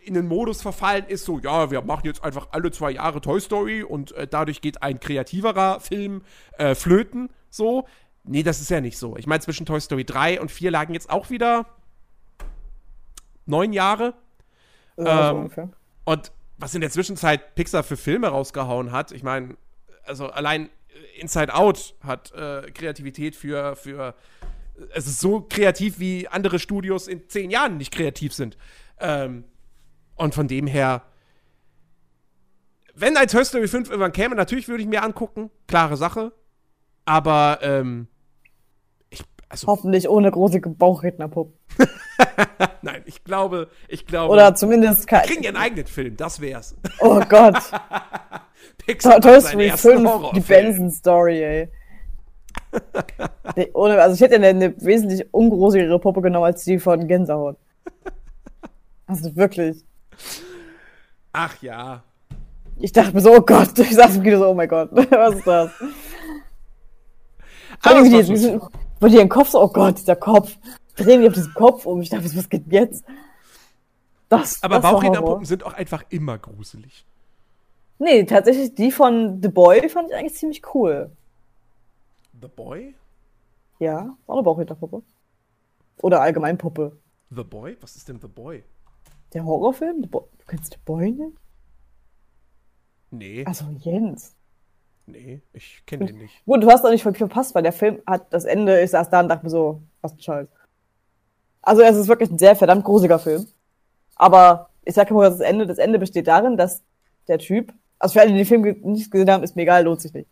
[SPEAKER 1] in den Modus verfallen ist, so, ja, wir machen jetzt einfach alle zwei Jahre Toy Story und äh, dadurch geht ein kreativerer Film äh, flöten, so. Nee, das ist ja nicht so. Ich meine, zwischen Toy Story 3 und 4 lagen jetzt auch wieder neun Jahre. Ja, ähm, so und was in der Zwischenzeit Pixar für Filme rausgehauen hat, ich meine, also allein Inside Out hat äh, Kreativität für, für es ist so kreativ, wie andere Studios in zehn Jahren nicht kreativ sind. Ähm, und von dem her, wenn ein Toy Story 5 irgendwann käme, natürlich würde ich mir angucken, klare Sache. Aber ähm,
[SPEAKER 2] ich, also hoffentlich ohne große Bauchrednerpuppen. [laughs]
[SPEAKER 1] Nein, ich glaube, ich glaube.
[SPEAKER 2] Oder zumindest
[SPEAKER 1] kein. kriegen einen eigenen Film, das wär's.
[SPEAKER 2] Oh Gott. [laughs] Pixar Toy Story 5, die Benson-Story, ey. nee, ohne, also ich hätte eine, eine wesentlich ungrusigere Puppe genommen als die von Gänsehaut. Also wirklich.
[SPEAKER 1] Ach ja.
[SPEAKER 2] Ich dachte mir so, oh Gott, ich saß im Kino so, oh mein Gott, [laughs] was ist das? Aber allem, die, die, die ihren Kopf so, oh Gott, dieser Kopf, drehen die auf diesen Kopf um. Ich dachte, was geht jetzt?
[SPEAKER 1] Das, Aber Bauchrednerpuppen sind auch einfach immer gruselig.
[SPEAKER 2] Nee, tatsächlich die von The Boy fand ich eigentlich ziemlich cool.
[SPEAKER 1] The Boy?
[SPEAKER 2] Ja, war eine Bauchrednerpuppe. Oder allgemein Puppe.
[SPEAKER 1] The Boy? Was ist denn The Boy?
[SPEAKER 2] Der Horrorfilm? Du kennst The Boy nicht?
[SPEAKER 1] Nee.
[SPEAKER 2] Also Jens.
[SPEAKER 1] Nee, ich kenne den nicht.
[SPEAKER 2] Gut, du hast auch nicht verpasst, weil der Film hat das Ende, ich saß da und dachte mir so, was ein Scheiß. Also es ist wirklich ein sehr verdammt gruseliger Film. Aber ich sage mal, das Ende, das Ende besteht darin, dass der Typ, also für alle, die den Film nicht gesehen haben, ist mir egal, lohnt sich nicht.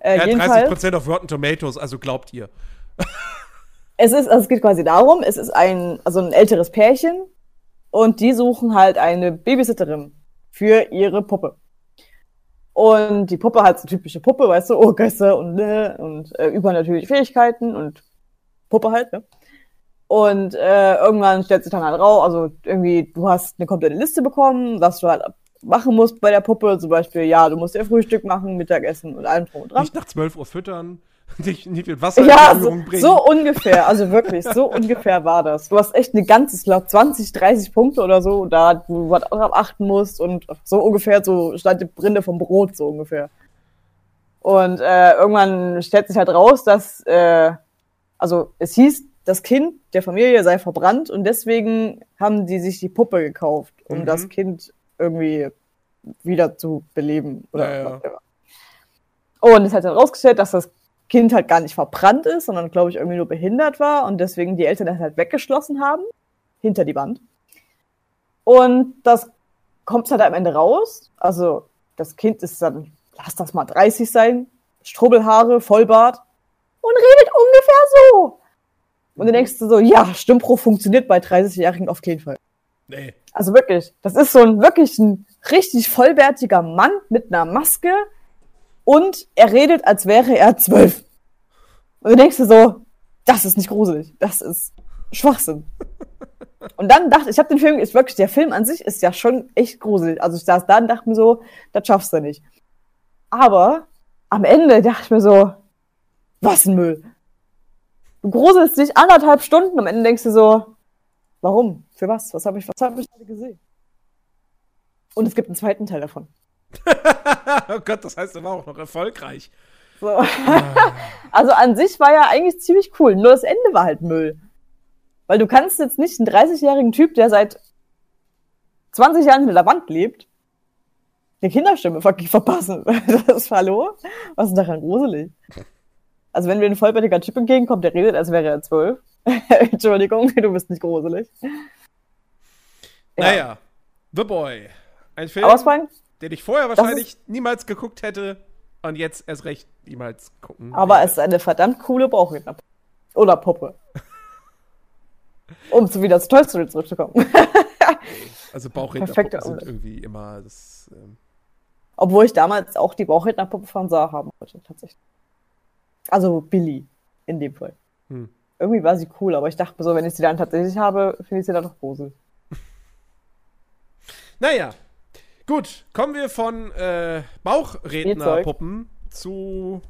[SPEAKER 1] Äh, hat 30% auf Rotten Tomatoes, also glaubt ihr. [laughs]
[SPEAKER 2] es ist, also es geht quasi darum, es ist ein, also ein älteres Pärchen und die suchen halt eine Babysitterin für ihre Puppe. Und die Puppe hat so typische Puppe, weißt du, oh Gäste und ne, und äh, übernatürliche Fähigkeiten und Puppe halt, ne? Und äh, irgendwann stellt sich dann halt raus, also irgendwie, du hast eine komplette Liste bekommen, was du halt machen musst bei der Puppe. Zum Beispiel, ja, du musst ihr Frühstück machen, Mittagessen und allem drum und dran.
[SPEAKER 1] Nicht nach 12 Uhr füttern, [laughs] nicht, nicht mit Wasser
[SPEAKER 2] ja, in so, bringen. so ungefähr, also wirklich, so [laughs] ungefähr war das. Du hast echt eine ganze, ich glaube 20, 30 Punkte oder so, da du was drauf achten musst und so ungefähr, so stand die Brinde vom Brot, so ungefähr. Und äh, irgendwann stellt sich halt raus, dass, äh, also es hieß, das Kind der Familie sei verbrannt und deswegen haben die sich die Puppe gekauft, um mhm. das Kind irgendwie wieder zu beleben oder ja, ja. Und es hat dann rausgestellt, dass das Kind halt gar nicht verbrannt ist, sondern glaube ich irgendwie nur behindert war und deswegen die Eltern das halt weggeschlossen haben hinter die Wand. Und das kommt halt am Ende raus. Also das Kind ist dann, lass das mal 30 sein, Strubbelhaare, Vollbart und redet ungefähr so. Und dann denkst du so, ja, Stimmbruch funktioniert bei 30-Jährigen auf jeden Fall. Nee. Also wirklich, das ist so ein wirklich ein richtig vollwertiger Mann mit einer Maske und er redet, als wäre er zwölf. Und du denkst dir so, das ist nicht gruselig, das ist Schwachsinn. Und dann dachte ich, ich habe den Film, ist wirklich, der Film an sich ist ja schon echt gruselig. Also ich saß da und dachte mir so, das schaffst du nicht. Aber am Ende dachte ich mir so, was ein Müll. Du gruselst dich anderthalb Stunden, am Ende denkst du so, warum? Für was? Was habe ich, was habe ich gerade gesehen? Und es gibt einen zweiten Teil davon. [laughs]
[SPEAKER 1] oh Gott, das heißt, er war auch noch erfolgreich.
[SPEAKER 2] So. [laughs] also an sich war ja eigentlich ziemlich cool, nur das Ende war halt Müll. Weil du kannst jetzt nicht einen 30-jährigen Typ, der seit 20 Jahren in der Wand lebt, eine Kinderstimme ver verpassen. [laughs] Das ist hallo? Was ist daran gruselig? Also wenn mir ein vollbärtiger Typ entgegenkommt, der redet, als wäre er zwölf. [laughs] Entschuldigung, du bist nicht gruselig.
[SPEAKER 1] Naja, ja. The Boy. Ein Film,
[SPEAKER 2] Ausfallen?
[SPEAKER 1] den ich vorher wahrscheinlich niemals geguckt hätte und jetzt erst recht niemals gucken.
[SPEAKER 2] Aber werde. es ist eine verdammt coole Bauchredner. Oder Puppe. um zu wieder zu Toy Story zurückzukommen. [laughs]
[SPEAKER 1] also Bauchrednerpuppen sind irgendwie immer das. Ähm
[SPEAKER 2] Obwohl ich damals auch die Bauchrednerpuppe von Saar haben wollte, tatsächlich. Also Billy, in dem Fall. Hm. Irgendwie war sie cool, aber ich dachte so, wenn ich sie dann tatsächlich habe, finde ich sie dann doch gruselig. [laughs]
[SPEAKER 1] Naja, gut. Kommen wir von äh, Bauchrednerpuppen zu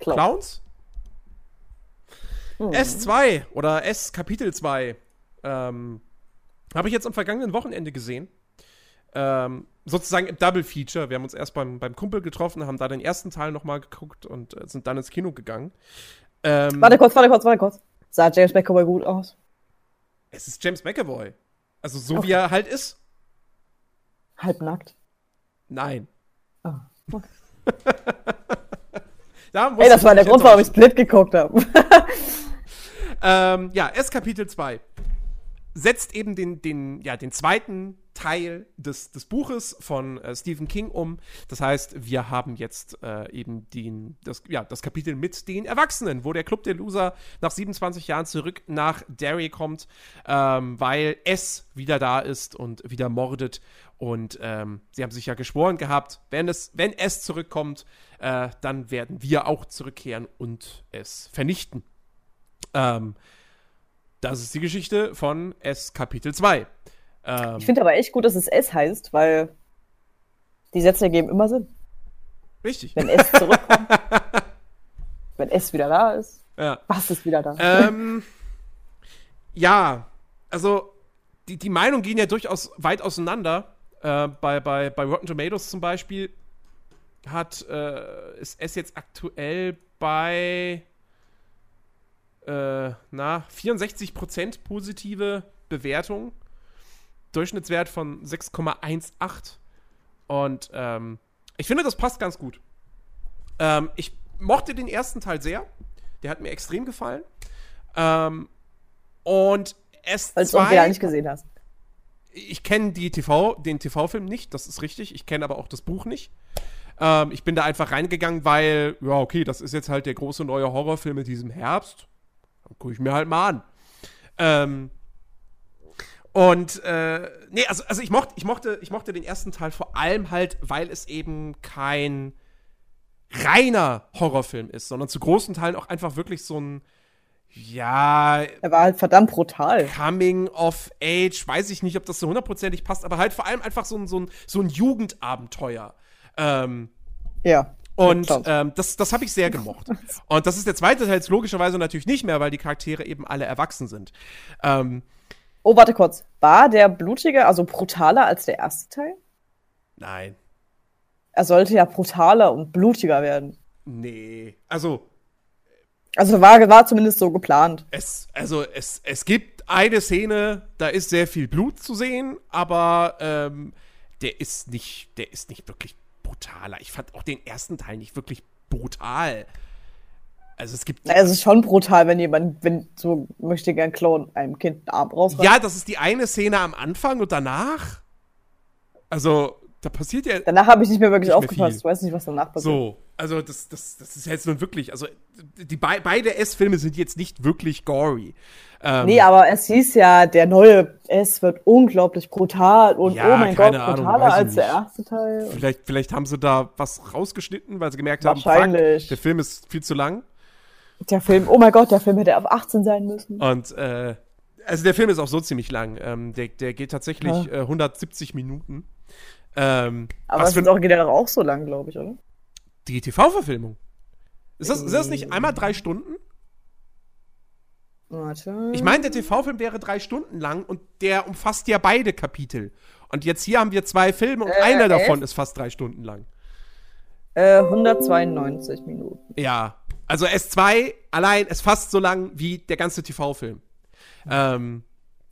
[SPEAKER 1] Clown. Clowns. Hm. S2 oder S Kapitel 2 ähm, habe ich jetzt am vergangenen Wochenende gesehen. Ähm, sozusagen im Double Feature. Wir haben uns erst beim, beim Kumpel getroffen, haben da den ersten Teil nochmal geguckt und äh, sind dann ins Kino gegangen.
[SPEAKER 2] Ähm, warte kurz, warte kurz, warte kurz. Sah James McAvoy gut aus?
[SPEAKER 1] Es ist James McAvoy. Also so okay. wie er halt ist.
[SPEAKER 2] Halbnackt?
[SPEAKER 1] Nein. Oh. Okay. [laughs]
[SPEAKER 2] da Ey, das war der Grund, warum ich Split geguckt habe.
[SPEAKER 1] ähm, ja, S Kapitel 2 setzt eben den, den, ja, den zweiten Teil des, des Buches von äh, Stephen King um. Das heißt, wir haben jetzt äh, eben den, das, ja, das Kapitel mit den Erwachsenen, wo der Club der Loser nach 27 Jahren zurück nach Derry kommt, ähm, weil es wieder da ist und wieder mordet. Und ähm, sie haben sich ja geschworen gehabt, wenn es, wenn es zurückkommt, äh, dann werden wir auch zurückkehren und es vernichten. Ähm, das ist die Geschichte von S Kapitel 2.
[SPEAKER 2] Ähm, ich finde aber echt gut, dass es S heißt, weil die Sätze ergeben immer Sinn.
[SPEAKER 1] Richtig.
[SPEAKER 2] Wenn S zurückkommt, [laughs] wenn S wieder da ist, ja. was ist wieder da?
[SPEAKER 1] Ähm, ja, also die, die Meinungen gehen ja durchaus weit auseinander. Äh, bei, bei, bei Rotten Tomatoes zum Beispiel hat äh, ist S jetzt aktuell bei äh, na, 64% positive Bewertung. Durchschnittswert von 6,18. Und ähm, ich finde, das passt ganz gut. Ähm, ich mochte den ersten Teil sehr. Der hat mir extrem gefallen. Ähm, und S2.
[SPEAKER 2] Als du ihn ja nicht gesehen hast.
[SPEAKER 1] Ich kenne TV, den TV-Film nicht, das ist richtig. Ich kenne aber auch das Buch nicht. Ähm, ich bin da einfach reingegangen, weil, ja, okay, das ist jetzt halt der große neue Horrorfilm in diesem Herbst. Dann gucke ich mir halt mal an. Ähm, und äh, nee, also, also ich, mochte, ich, mochte, ich mochte den ersten Teil vor allem halt, weil es eben kein reiner Horrorfilm ist, sondern zu großen Teilen auch einfach wirklich so ein, ja.
[SPEAKER 2] Er war halt verdammt brutal.
[SPEAKER 1] Coming of Age, weiß ich nicht, ob das so hundertprozentig passt, aber halt vor allem einfach so ein, so ein, so ein Jugendabenteuer. Ähm,
[SPEAKER 2] ja.
[SPEAKER 1] Und ähm, das, das habe ich sehr gemocht. Und das ist der zweite Teil jetzt logischerweise natürlich nicht mehr, weil die Charaktere eben alle erwachsen sind. Ähm,
[SPEAKER 2] oh, warte kurz. War der blutige, also brutaler als der erste Teil?
[SPEAKER 1] Nein.
[SPEAKER 2] Er sollte ja brutaler und blutiger werden.
[SPEAKER 1] Nee. Also.
[SPEAKER 2] Also war, war zumindest so geplant.
[SPEAKER 1] Es, also es, es gibt eine Szene, da ist sehr viel Blut zu sehen, aber ähm, der ist nicht, der ist nicht wirklich brutaler. Ich fand auch den ersten Teil nicht wirklich brutal. Also es gibt.
[SPEAKER 2] es ist schon brutal, wenn jemand, wenn so möchte gern Klon einem Kind einen Arm rausreißt.
[SPEAKER 1] Ja, das ist die eine Szene am Anfang und danach. Also, da passiert ja.
[SPEAKER 2] Danach habe ich nicht mehr wirklich nicht aufgepasst. Ich weiß nicht, was danach passiert.
[SPEAKER 1] So, also das, das, das ist jetzt nun wirklich, also die be beide S-Filme sind jetzt nicht wirklich gory.
[SPEAKER 2] Ähm, nee, aber es hieß ja, der neue S wird unglaublich brutal und ja, oh mein Gott, Ahnung, brutaler als der erste Teil.
[SPEAKER 1] Vielleicht, vielleicht haben sie da was rausgeschnitten, weil sie gemerkt haben,
[SPEAKER 2] fuck,
[SPEAKER 1] der Film ist viel zu lang.
[SPEAKER 2] Der Film, oh mein Gott, der Film hätte auf 18 sein müssen.
[SPEAKER 1] Und äh, also der Film ist auch so ziemlich lang. Ähm, der, der geht tatsächlich ja. äh, 170 Minuten.
[SPEAKER 2] Ähm, Aber es geht ja auch so lang, glaube ich, oder?
[SPEAKER 1] Die TV-Verfilmung. Ist das, ist das nicht einmal drei Stunden? Warte. Ich meine, der TV-Film wäre drei Stunden lang und der umfasst ja beide Kapitel. Und jetzt hier haben wir zwei Filme und äh, einer elf? davon ist fast drei Stunden lang.
[SPEAKER 2] Äh, 192 Minuten.
[SPEAKER 1] Ja, also S2 allein ist fast so lang wie der ganze TV-Film. Ähm,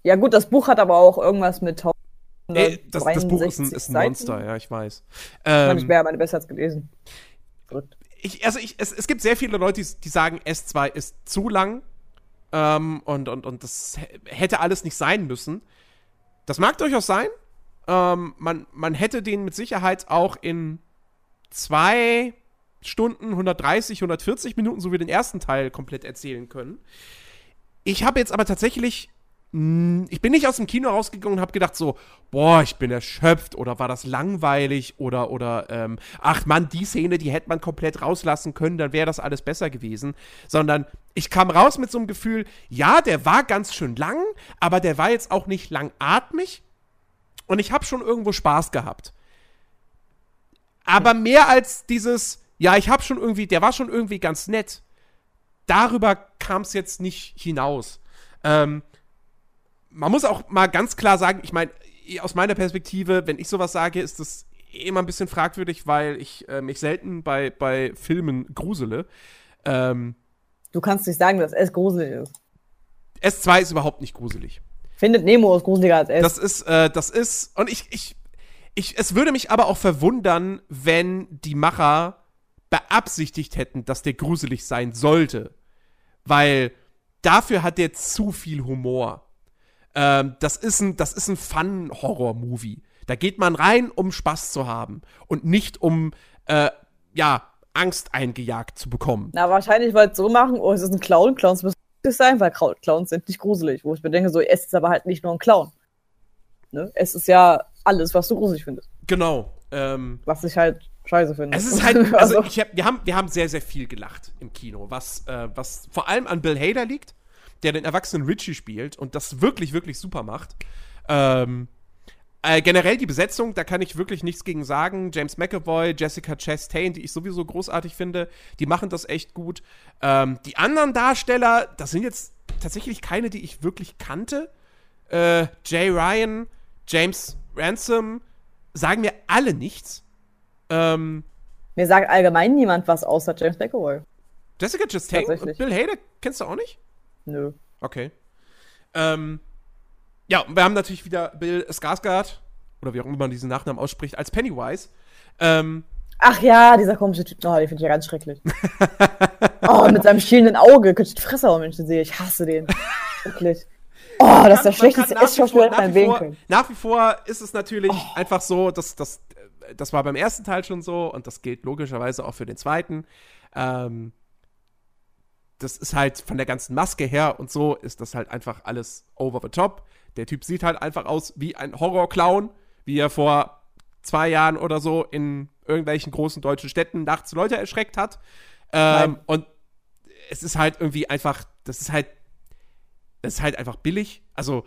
[SPEAKER 2] ja, gut, das Buch hat aber auch irgendwas mit
[SPEAKER 1] Ey, das, das, Buch ist ein, ist ein Monster, ja, ich weiß.
[SPEAKER 2] Ähm, ich wäre meine besser als gelesen.
[SPEAKER 1] Ich, also ich, es, es gibt sehr viele Leute, die, die sagen, S2 ist zu lang ähm, und, und, und das hätte alles nicht sein müssen. Das mag durchaus sein. Ähm, man, man hätte den mit Sicherheit auch in zwei Stunden, 130, 140 Minuten, so wie den ersten Teil, komplett erzählen können. Ich habe jetzt aber tatsächlich ich bin nicht aus dem Kino rausgegangen und habe gedacht so, boah, ich bin erschöpft oder war das langweilig oder, oder, ähm, ach man, die Szene, die hätte man komplett rauslassen können, dann wäre das alles besser gewesen. Sondern ich kam raus mit so einem Gefühl, ja, der war ganz schön lang, aber der war jetzt auch nicht langatmig und ich habe schon irgendwo Spaß gehabt. Aber mehr als dieses, ja, ich habe schon irgendwie, der war schon irgendwie ganz nett. Darüber kam es jetzt nicht hinaus. Ähm, man muss auch mal ganz klar sagen, ich meine, aus meiner Perspektive, wenn ich sowas sage, ist das immer ein bisschen fragwürdig, weil ich äh, mich selten bei, bei Filmen grusele. Ähm,
[SPEAKER 2] du kannst nicht sagen, dass S gruselig ist.
[SPEAKER 1] S2 ist überhaupt nicht gruselig.
[SPEAKER 2] Findet Nemo ist gruseliger als S.
[SPEAKER 1] Das ist, äh, das ist, und ich, ich, ich, es würde mich aber auch verwundern, wenn die Macher beabsichtigt hätten, dass der gruselig sein sollte. Weil dafür hat der zu viel Humor. Ähm, das ist ein, das ist ein Fun-Horror-Movie. Da geht man rein, um Spaß zu haben und nicht um, äh, ja, Angst eingejagt zu bekommen.
[SPEAKER 2] Na, wahrscheinlich wollt so machen, oh, es ist ein Clown, Clowns müssen sein, weil Clowns sind nicht gruselig. Wo ich mir denke, so, es ist aber halt nicht nur ein Clown. Ne? Es ist ja alles, was du gruselig findest.
[SPEAKER 1] Genau.
[SPEAKER 2] Ähm, was ich halt scheiße finde.
[SPEAKER 1] Es ist halt, [laughs] also, also ich hab, wir, haben, wir haben sehr, sehr viel gelacht im Kino, was, äh, was vor allem an Bill Hader liegt der den erwachsenen Richie spielt und das wirklich, wirklich super macht. Ähm, äh, generell die Besetzung, da kann ich wirklich nichts gegen sagen. James McAvoy, Jessica Chastain, die ich sowieso großartig finde, die machen das echt gut. Ähm, die anderen Darsteller, das sind jetzt tatsächlich keine, die ich wirklich kannte. Äh, Jay Ryan, James Ransom, sagen mir alle nichts. Ähm,
[SPEAKER 2] mir sagt allgemein niemand was außer James McAvoy.
[SPEAKER 1] Jessica Chastain und Bill Hader kennst du auch nicht?
[SPEAKER 2] Nö.
[SPEAKER 1] Okay. Ähm, ja, wir haben natürlich wieder Bill Skarsgård, oder wie auch immer man diesen Nachnamen ausspricht, als Pennywise. Ähm,
[SPEAKER 2] Ach ja, dieser komische Typ. Oh, den finde ich ja ganz schrecklich. [laughs] oh, mit seinem schielenden Auge. Könnte ich die Fresse auf Menschen sehen. Ich hasse den. Wirklich. Oh, das ist der schlechteste S-Schauspieler, den wählen können.
[SPEAKER 1] Nach wie vor ist es natürlich oh. einfach so, dass das, das war beim ersten Teil schon so und das gilt logischerweise auch für den zweiten. Ähm, das ist halt von der ganzen Maske her und so ist das halt einfach alles over the top. Der Typ sieht halt einfach aus wie ein Horrorclown, wie er vor zwei Jahren oder so in irgendwelchen großen deutschen Städten nachts Leute erschreckt hat. Ähm, und es ist halt irgendwie einfach, das ist halt, das ist halt einfach billig. Also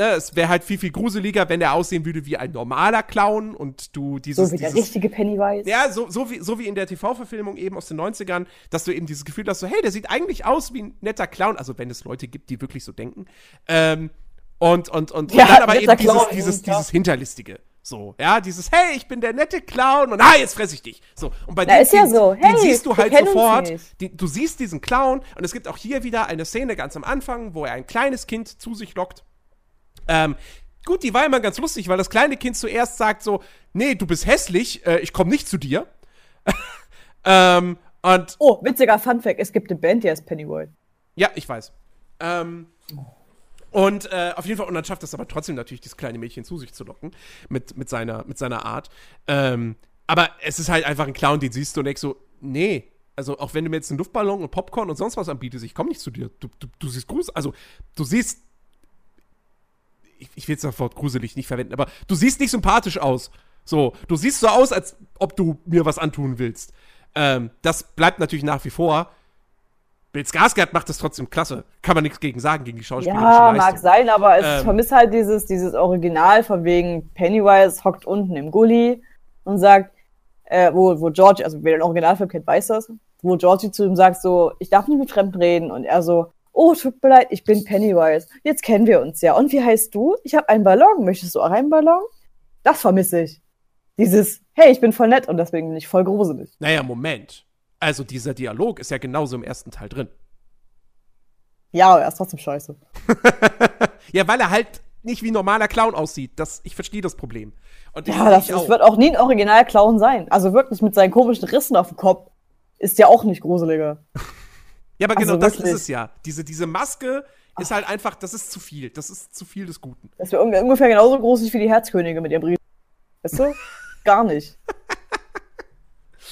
[SPEAKER 1] ne, es wäre halt viel, viel gruseliger, wenn er aussehen würde wie ein normaler Clown und du dieses.
[SPEAKER 2] So wie
[SPEAKER 1] dieses,
[SPEAKER 2] der richtige Pennywise.
[SPEAKER 1] Ja, so, so, wie, so wie in der TV-Verfilmung eben aus den 90ern, dass du eben dieses Gefühl hast, so, hey, der sieht eigentlich aus wie ein netter Clown. Also, wenn es Leute gibt, die wirklich so denken. Ähm, und, und, und,
[SPEAKER 2] ja,
[SPEAKER 1] und dann aber eben dieses, dieses, dieses Hinterlistige. So, ja, dieses, hey, ich bin der nette Clown und ah, jetzt fress ich dich. So, und bei
[SPEAKER 2] dem ja so.
[SPEAKER 1] hey, siehst du halt sofort. Die, du siehst diesen Clown und es gibt auch hier wieder eine Szene ganz am Anfang, wo er ein kleines Kind zu sich lockt ähm, gut, die war immer ganz lustig, weil das kleine Kind zuerst sagt so, nee, du bist hässlich, äh, ich komme nicht zu dir. [laughs] ähm, und
[SPEAKER 2] oh, witziger Funfact, es gibt eine Band, die heißt Pennywise.
[SPEAKER 1] Ja, ich weiß. Ähm, Und äh, auf jeden Fall, und dann schafft es aber trotzdem natürlich, dieses kleine Mädchen zu sich zu locken, mit, mit, seiner, mit seiner Art. Ähm, aber es ist halt einfach ein Clown, den siehst du und denkst so, nee, also auch wenn du mir jetzt einen Luftballon und Popcorn und sonst was anbietest, ich komme nicht zu dir. Du, du, du siehst gruselig, also du siehst, ich, ich will jetzt das Wort gruselig nicht verwenden, aber du siehst nicht sympathisch aus. So, du siehst so aus, als ob du mir was antun willst. Ähm, das bleibt natürlich nach wie vor. Bill Skarsgård macht das trotzdem klasse. Kann man nichts gegen sagen, gegen die Schauspieler.
[SPEAKER 2] Ja, mag sein, aber es ähm, vermisst halt dieses, dieses Original von wegen Pennywise hockt unten im Gully und sagt, äh, wo, wo George, also wer den Originalfilm kennt, weiß das, wo Georgie zu ihm sagt so, ich darf nicht mit Fremden reden und er so, oh, tut mir leid, ich bin Pennywise. Jetzt kennen wir uns ja. Und wie heißt du? Ich habe einen Ballon. Möchtest du auch einen Ballon? Das vermisse ich. Dieses, hey, ich bin voll nett und deswegen bin ich voll gruselig.
[SPEAKER 1] Naja, Moment. Also dieser Dialog ist ja genauso im ersten Teil drin.
[SPEAKER 2] Ja, aber er ist trotzdem scheiße. [laughs]
[SPEAKER 1] ja, weil er halt nicht wie ein normaler Clown aussieht. Das, ich verstehe das Problem.
[SPEAKER 2] ja, das, das wird auch nie ein Original-Clown sein. Also wirklich mit seinen komischen Rissen auf dem Kopf ist ja auch nicht gruseliger. [laughs]
[SPEAKER 1] ja, aber genau also das ist es ja. Diese, diese Maske ist halt einfach, das ist zu viel. Das ist zu viel des Guten.
[SPEAKER 2] Das wäre ungefähr genauso groß wie die Herzkönige mit ihrem Brief. Weißt du? [laughs] Gar nicht.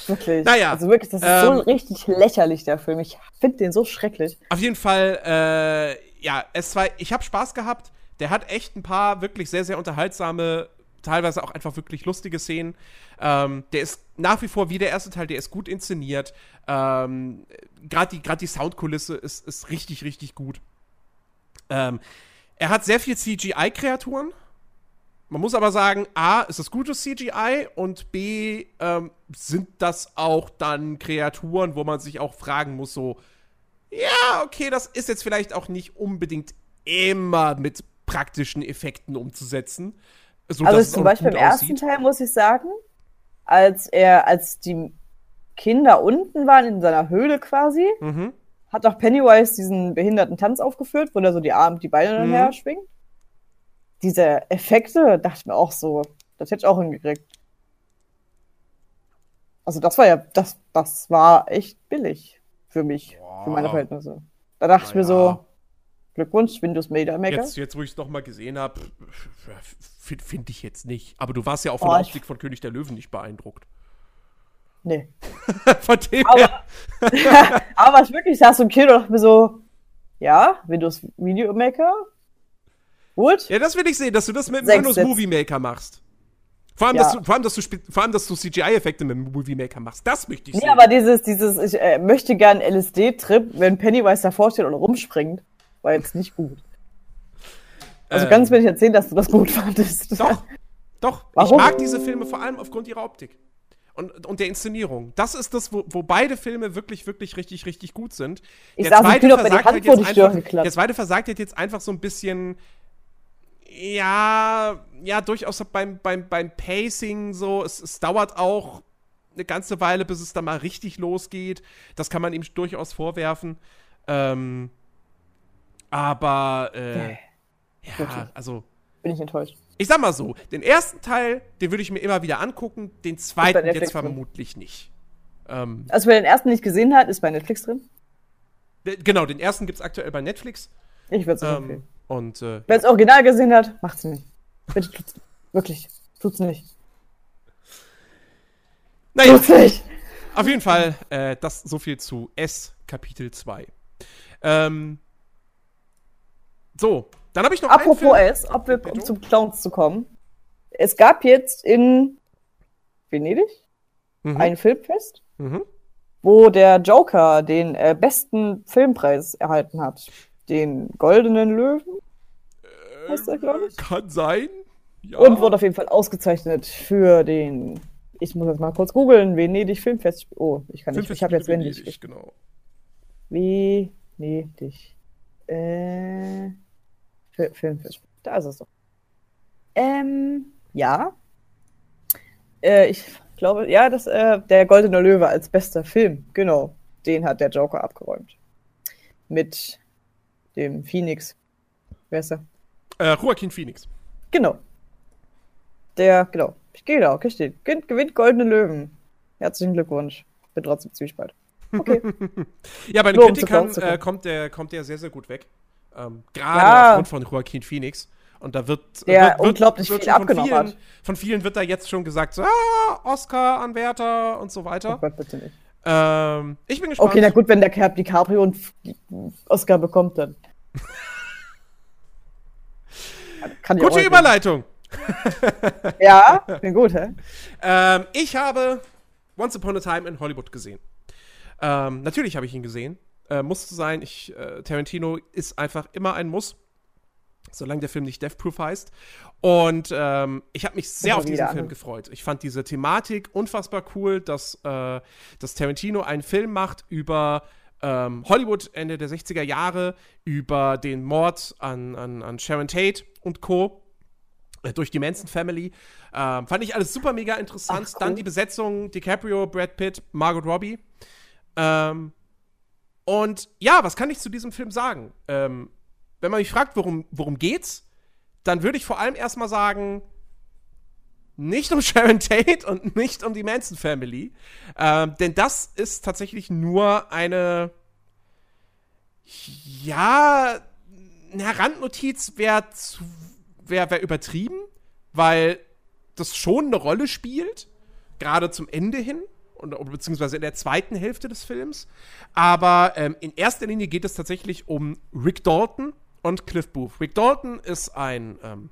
[SPEAKER 2] Wirklich.
[SPEAKER 1] Naja.
[SPEAKER 2] Also wirklich, das ist ähm, so richtig lächerlich, der Film. Ich finde den so schrecklich.
[SPEAKER 1] Auf jeden Fall, äh, ja, es war, ich habe Spaß gehabt. Der hat echt ein paar wirklich sehr, sehr unterhaltsame, teilweise auch einfach wirklich lustige Szenen. Ähm, der ist nach wie vor wie der erste Teil, der ist gut inszeniert. Ähm, Gerade die, die Soundkulisse ist, ist richtig, richtig gut. Ähm, er hat sehr viel CGI-Kreaturen. Man muss aber sagen, A, ist das gutes CGI und B, ähm, sind das auch dann Kreaturen, wo man sich auch fragen muss, so, ja, okay, das ist jetzt vielleicht auch nicht unbedingt immer mit praktischen Effekten umzusetzen.
[SPEAKER 2] Also zum Beispiel im ersten Teil muss ich sagen, als er, als die Kinder unten waren in seiner Höhle quasi, mhm. hat auch Pennywise diesen behinderten Tanz aufgeführt, wo er so die Arme, die Beine mhm. her schwingt diese Effekte, dachte ich mir auch so, das hätte ich auch hingekriegt. Also das war ja, das, das war echt billig für mich, Boah. für meine Verhältnisse. Da dachte Na ich mir so, Glückwunsch, Windows Media Maker.
[SPEAKER 1] Jetzt, jetzt wo ich es nochmal gesehen habe, finde find ich jetzt nicht. Aber du warst ja auch von oh, der Optik von König der Löwen nicht beeindruckt.
[SPEAKER 2] Nee. [laughs] von dem aber, [laughs] aber ich wirklich saß im Kino und dachte mir so, ja, Windows Video Maker,
[SPEAKER 1] Gut. Ja, das will ich sehen, dass du das mit dem Windows Movie Maker machst. Vor allem, ja. dass du, vor allem, dass du, vor allem, dass du CGI-Effekte mit dem Movie Maker machst. Das möchte ich
[SPEAKER 2] sehen. Ja, aber dieses, dieses, ich äh, möchte gern LSD-Trip, wenn Pennywise davor steht und rumspringt, war jetzt nicht gut. Also ähm, kannst du mir nicht erzählen, dass du das gut [laughs] fandest.
[SPEAKER 1] Doch, doch. Warum? Ich mag diese Filme vor allem aufgrund ihrer Optik. Und, und der Inszenierung. Das ist das, wo, wo beide Filme wirklich, wirklich richtig, richtig gut sind. Ich der, zweite versagt halt jetzt einfach, der zweite versagt jetzt einfach so ein bisschen ja, ja, durchaus beim, beim, beim Pacing so. Es, es dauert auch eine ganze Weile, bis es dann mal richtig losgeht. Das kann man ihm durchaus vorwerfen. Ähm, aber, äh, ja, okay. also.
[SPEAKER 2] Bin ich enttäuscht.
[SPEAKER 1] Ich sag mal so, den ersten Teil, den würde ich mir immer wieder angucken, den zweiten jetzt vermutlich nicht.
[SPEAKER 2] Ähm, also wer den ersten nicht gesehen hat, ist bei Netflix drin?
[SPEAKER 1] Genau, den ersten gibt es aktuell bei Netflix.
[SPEAKER 2] Ich würde es ähm, empfehlen.
[SPEAKER 1] Und, äh,
[SPEAKER 2] Wer es Original gesehen hat, macht's nicht. Bitte tut's Wirklich. Tut's nicht.
[SPEAKER 1] Naja. Tut's nicht. Auf jeden Fall, äh, das so viel zu S Kapitel 2. Ähm, so, dann habe ich noch
[SPEAKER 2] Apropos S, ob wir, um zum Clowns zu kommen. Es gab jetzt in Venedig mhm. ein Filmfest, mhm. wo der Joker den äh, besten Filmpreis erhalten hat den Goldenen Löwen.
[SPEAKER 1] Äh, heißt glaube ich. Kann sein.
[SPEAKER 2] Ja. Und wurde auf jeden Fall ausgezeichnet für den. Ich muss jetzt mal kurz googeln. Venedig Filmfest. Oh, ich kann nicht. Ich habe jetzt Venedig. Venedig genau. Venedig. Äh. Filmfest. Da ist es doch. Ähm, ja. Äh, ich glaube, ja, das, äh, der Goldene Löwe als bester Film, genau. Den hat der Joker abgeräumt. Mit dem Phoenix. Wer ist er?
[SPEAKER 1] Äh, Joaquin Phoenix.
[SPEAKER 2] Genau. Der, genau. Genau, okay, steht. Gewinnt Goldene Löwen. Herzlichen Glückwunsch. Bin trotzdem Zwiespalt. Okay. [laughs]
[SPEAKER 1] ja, bei den Kritikern äh, kommt, der, kommt der sehr, sehr gut weg. Ähm, Gerade ja. aufgrund von Joaquin Phoenix. Und da wird,
[SPEAKER 2] Der
[SPEAKER 1] wird,
[SPEAKER 2] unglaublich wird viel abgenommen
[SPEAKER 1] vielen,
[SPEAKER 2] hat.
[SPEAKER 1] Von vielen wird da jetzt schon gesagt, so, ah, Oscar-Anwärter und so weiter. Oh Gott, bitte nicht. Ähm, ich bin gespannt.
[SPEAKER 2] Okay, na gut, wenn der Cap DiCaprio und Oscar bekommt, dann. [laughs]
[SPEAKER 1] Gute Überleitung. [laughs]
[SPEAKER 2] ja, [laughs] bin gut, hä?
[SPEAKER 1] Ähm, ich habe Once Upon a Time in Hollywood gesehen. Ähm, natürlich habe ich ihn gesehen. Äh, musste sein. Ich, äh, Tarantino ist einfach immer ein Muss. Solange der Film nicht Death Proof heißt. Und ähm, ich habe mich sehr auf diesen Film gefreut. Ich fand diese Thematik unfassbar cool, dass, äh, dass Tarantino einen Film macht über ähm, Hollywood Ende der 60er Jahre, über den Mord an, an, an Sharon Tate und Co. Äh, durch die Manson Family. Ähm, fand ich alles super mega interessant. Ach, cool. Dann die Besetzung: DiCaprio, Brad Pitt, Margot Robbie. Ähm, und ja, was kann ich zu diesem Film sagen? Ähm, wenn man mich fragt, worum, worum geht's, dann würde ich vor allem erstmal sagen, nicht um [laughs] Sharon Tate und nicht um die Manson Family. Ähm, denn das ist tatsächlich nur eine. Ja, eine Randnotiz wäre wär, wär übertrieben, weil das schon eine Rolle spielt, gerade zum Ende hin und, beziehungsweise in der zweiten Hälfte des Films. Aber ähm, in erster Linie geht es tatsächlich um Rick Dalton und Cliff Booth. Rick Dalton ist ein ähm,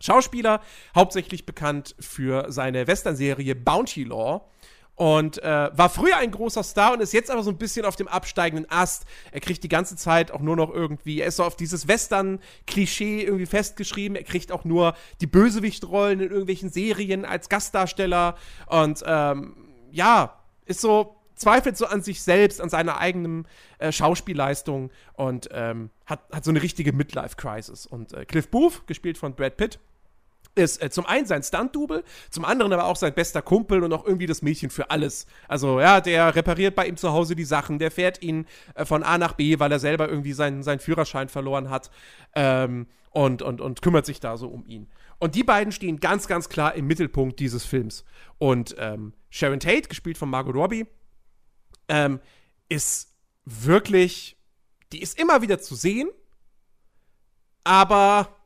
[SPEAKER 1] Schauspieler, hauptsächlich bekannt für seine Western-Serie Bounty Law. Und äh, war früher ein großer Star und ist jetzt aber so ein bisschen auf dem absteigenden Ast. Er kriegt die ganze Zeit auch nur noch irgendwie, er ist so auf dieses Western-Klischee irgendwie festgeschrieben. Er kriegt auch nur die Bösewichtrollen in irgendwelchen Serien als Gastdarsteller. Und ähm, ja, ist so, zweifelt so an sich selbst, an seiner eigenen äh, Schauspielleistung und ähm, hat, hat so eine richtige Midlife-Crisis. Und äh, Cliff Booth, gespielt von Brad Pitt, ist äh, zum einen sein Stunt-Double, zum anderen aber auch sein bester Kumpel und auch irgendwie das Mädchen für alles. Also, ja, der repariert bei ihm zu Hause die Sachen, der fährt ihn äh, von A nach B, weil er selber irgendwie seinen, seinen Führerschein verloren hat ähm, und, und, und kümmert sich da so um ihn. Und die beiden stehen ganz, ganz klar im Mittelpunkt dieses Films. Und ähm, Sharon Tate, gespielt von Margot Robbie, ähm, ist wirklich, die ist immer wieder zu sehen, aber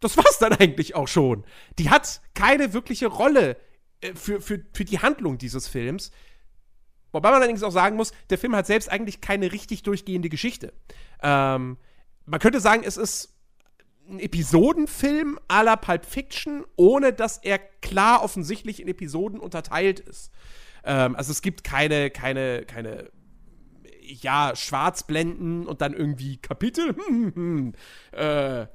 [SPEAKER 1] das war's dann eigentlich auch schon. Die hat keine wirkliche Rolle äh, für, für, für die Handlung dieses Films. Wobei man allerdings auch sagen muss, der Film hat selbst eigentlich keine richtig durchgehende Geschichte. Ähm, man könnte sagen, es ist ein Episodenfilm à la Pulp Fiction, ohne dass er klar offensichtlich in Episoden unterteilt ist. Ähm, also es gibt keine, keine, keine, ja, Schwarzblenden und dann irgendwie Kapitel [laughs] äh,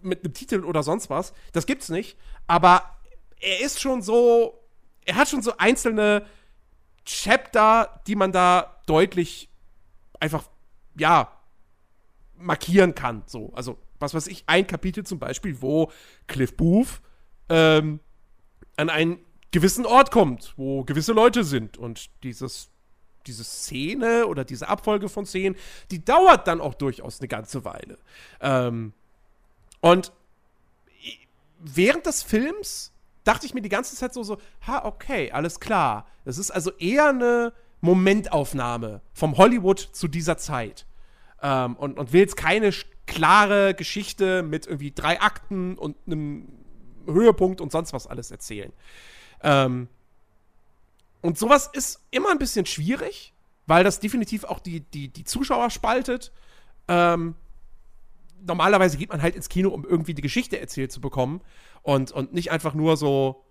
[SPEAKER 1] mit einem Titel oder sonst was. Das gibt's nicht. Aber er ist schon so, er hat schon so einzelne Chapter, die man da deutlich einfach, ja, markieren kann. So, also was weiß ich, ein Kapitel zum Beispiel, wo Cliff Booth ähm, an einen gewissen Ort kommt, wo gewisse Leute sind und dieses diese Szene oder diese Abfolge von Szenen, die dauert dann auch durchaus eine ganze Weile. Ähm, und während des Films dachte ich mir die ganze Zeit so, so, ha, okay, alles klar. Das ist also eher eine Momentaufnahme vom Hollywood zu dieser Zeit. Ähm, und, und will jetzt keine klare Geschichte mit irgendwie drei Akten und einem Höhepunkt und sonst was alles erzählen. Ähm, und sowas ist immer ein bisschen schwierig, weil das definitiv auch die, die, die Zuschauer spaltet. Ähm, normalerweise geht man halt ins Kino, um irgendwie die Geschichte erzählt zu bekommen und, und nicht einfach nur so,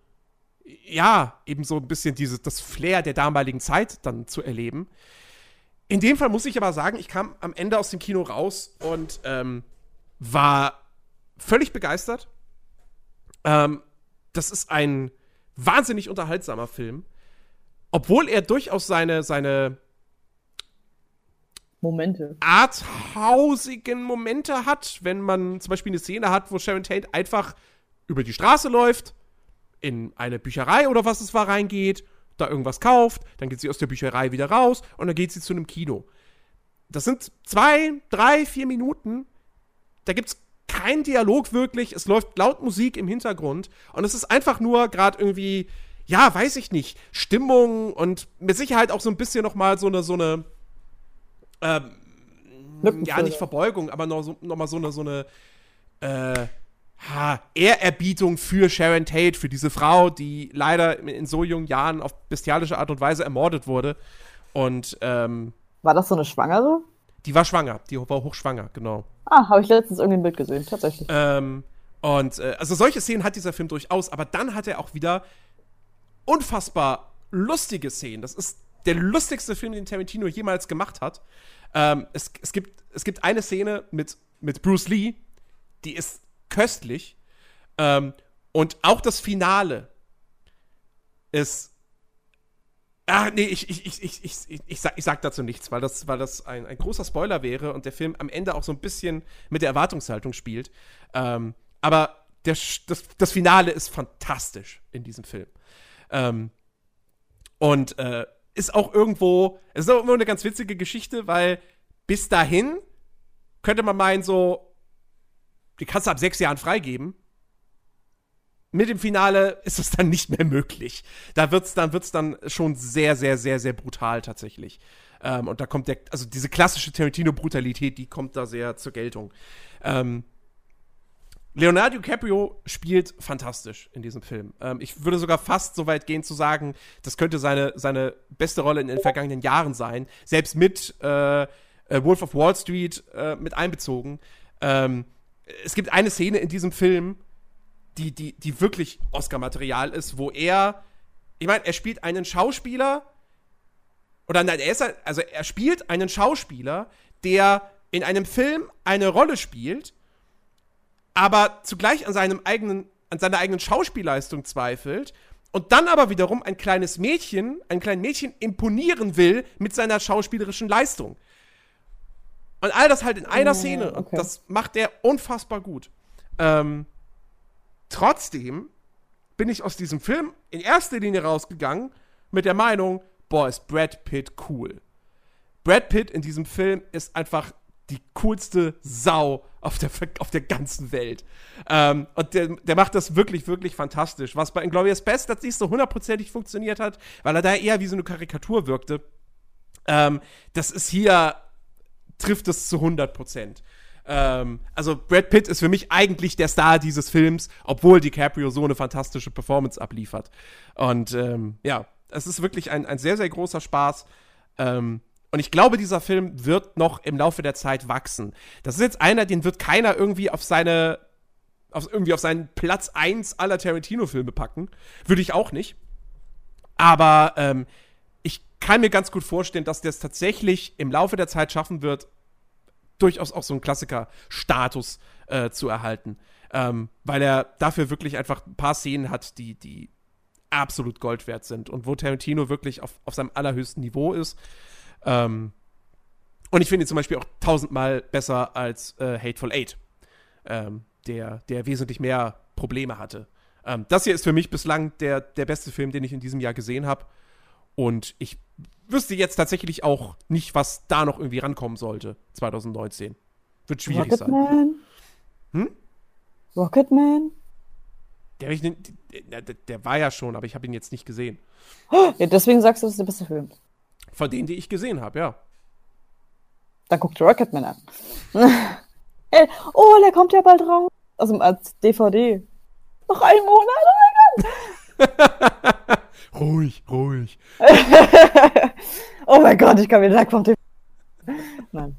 [SPEAKER 1] ja, eben so ein bisschen dieses, das Flair der damaligen Zeit dann zu erleben. In dem Fall muss ich aber sagen, ich kam am Ende aus dem Kino raus und ähm, war völlig begeistert. Ähm, das ist ein wahnsinnig unterhaltsamer Film. Obwohl er durchaus seine, seine
[SPEAKER 2] Momente.
[SPEAKER 1] arthausigen Momente hat, wenn man zum Beispiel eine Szene hat, wo Sharon Tate einfach über die Straße läuft, in eine Bücherei oder was es war reingeht, da irgendwas kauft, dann geht sie aus der Bücherei wieder raus und dann geht sie zu einem Kino. Das sind zwei, drei, vier Minuten. Da gibt's kein Dialog wirklich. Es läuft laut Musik im Hintergrund und es ist einfach nur gerade irgendwie, ja, weiß ich nicht, Stimmung und mit Sicherheit auch so ein bisschen noch mal so eine, so eine, ähm, ja, nicht Verbeugung, aber noch, so, noch mal so eine, so eine äh, ha, Ehrerbietung für Sharon Tate, für diese Frau, die leider in so jungen Jahren auf bestialische Art und Weise ermordet wurde. Und ähm,
[SPEAKER 2] war das so eine Schwangere?
[SPEAKER 1] Die war schwanger, die war hochschwanger, genau.
[SPEAKER 2] Ah, habe ich letztens irgendwie ein Bild gesehen, tatsächlich.
[SPEAKER 1] Ähm, und äh, also solche Szenen hat dieser Film durchaus, aber dann hat er auch wieder unfassbar lustige Szenen. Das ist der lustigste Film, den Tarantino jemals gemacht hat. Ähm, es, es, gibt, es gibt eine Szene mit, mit Bruce Lee, die ist köstlich. Ähm, und auch das Finale ist. Ah, nee, ich, ich, ich, ich, ich, ich, sag, ich sag dazu nichts, weil das, weil das ein, ein großer Spoiler wäre und der Film am Ende auch so ein bisschen mit der Erwartungshaltung spielt. Ähm, aber der, das, das Finale ist fantastisch in diesem Film. Ähm, und äh, ist auch irgendwo, ist auch irgendwo eine ganz witzige Geschichte, weil bis dahin könnte man meinen, so, die kannst du ab sechs Jahren freigeben. Mit dem Finale ist es dann nicht mehr möglich. Da wird es dann, wird's dann schon sehr, sehr, sehr, sehr brutal tatsächlich. Ähm, und da kommt der, also diese klassische Tarantino-Brutalität, die kommt da sehr zur Geltung. Ähm, Leonardo DiCaprio spielt fantastisch in diesem Film. Ähm, ich würde sogar fast so weit gehen zu sagen, das könnte seine, seine beste Rolle in den vergangenen Jahren sein. Selbst mit äh, äh Wolf of Wall Street äh, mit einbezogen. Ähm, es gibt eine Szene in diesem Film, die, die, die wirklich Oscar-Material ist, wo er, ich meine, er spielt einen Schauspieler, oder nein, er ist, also er spielt einen Schauspieler, der in einem Film eine Rolle spielt, aber zugleich an seinem eigenen, an seiner eigenen Schauspielleistung zweifelt und dann aber wiederum ein kleines Mädchen, ein kleines Mädchen imponieren will mit seiner schauspielerischen Leistung. Und all das halt in einer Szene. Okay. Und das macht er unfassbar gut. Ähm, trotzdem bin ich aus diesem Film in erster Linie rausgegangen mit der Meinung, boah, ist Brad Pitt cool. Brad Pitt in diesem Film ist einfach die coolste Sau auf der, auf der ganzen Welt. Ähm, und der, der macht das wirklich, wirklich fantastisch. Was bei Inglourious Best das nicht so hundertprozentig funktioniert hat, weil er da eher wie so eine Karikatur wirkte. Ähm, das ist hier, trifft es zu 100 Prozent. Ähm, also Brad Pitt ist für mich eigentlich der Star dieses Films, obwohl DiCaprio so eine fantastische Performance abliefert. Und ähm, ja, es ist wirklich ein, ein sehr, sehr großer Spaß. Ähm, und ich glaube, dieser Film wird noch im Laufe der Zeit wachsen. Das ist jetzt einer, den wird keiner irgendwie auf seine, auf, irgendwie auf seinen Platz 1 aller Tarantino-Filme packen. Würde ich auch nicht. Aber ähm, kann mir ganz gut vorstellen, dass der es tatsächlich im Laufe der Zeit schaffen wird, durchaus auch so einen Klassiker-Status äh, zu erhalten. Ähm, weil er dafür wirklich einfach ein paar Szenen hat, die, die absolut Gold wert sind und wo Tarantino wirklich auf, auf seinem allerhöchsten Niveau ist. Ähm, und ich finde ihn zum Beispiel auch tausendmal besser als äh, Hateful Eight, ähm, der, der wesentlich mehr Probleme hatte. Ähm, das hier ist für mich bislang der, der beste Film, den ich in diesem Jahr gesehen habe. Und ich wüsste jetzt tatsächlich auch nicht, was da noch irgendwie rankommen sollte, 2019. Wird schwierig Rocket sein. Man?
[SPEAKER 2] Hm? Rocketman?
[SPEAKER 1] Der, der, der, war ja schon, aber ich habe ihn jetzt nicht gesehen.
[SPEAKER 2] Ja, deswegen sagst du, das ist der beste Film.
[SPEAKER 1] Von denen, die ich gesehen habe, ja.
[SPEAKER 2] Dann guck dir Rocketman an. [laughs] oh, der kommt ja bald raus. Also als DVD. Noch ein Monat, oh mein
[SPEAKER 1] Gott. [laughs] ruhig, ruhig. [laughs]
[SPEAKER 2] oh mein Gott, ich kann mir direkt vom TV. Nein.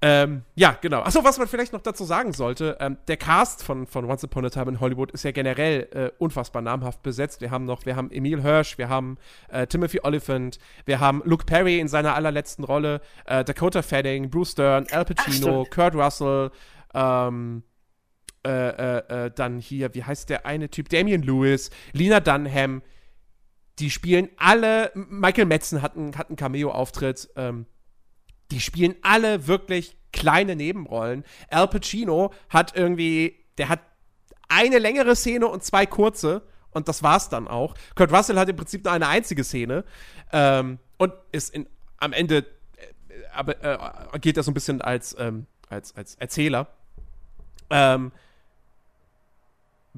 [SPEAKER 1] Ähm, ja, genau. Achso, was man vielleicht noch dazu sagen sollte, ähm, der Cast von, von Once Upon a Time in Hollywood ist ja generell äh, unfassbar namhaft besetzt. Wir haben noch, wir haben Emil Hirsch, wir haben äh, Timothy Oliphant, wir haben Luke Perry in seiner allerletzten Rolle, äh, Dakota Fanning, Bruce Stern, Al Pacino, Ach, Kurt Russell, ähm, äh, äh, äh, dann hier, wie heißt der eine Typ? Damian Lewis, Lena Dunham. Die spielen alle, Michael Metzen hat einen, hat einen Cameo-Auftritt, ähm, die spielen alle wirklich kleine Nebenrollen. Al Pacino hat irgendwie, der hat eine längere Szene und zwei kurze und das war's dann auch. Kurt Russell hat im Prinzip nur eine einzige Szene ähm, und ist in, am Ende äh, äh, agiert er so ein bisschen als, ähm, als, als Erzähler. Ähm,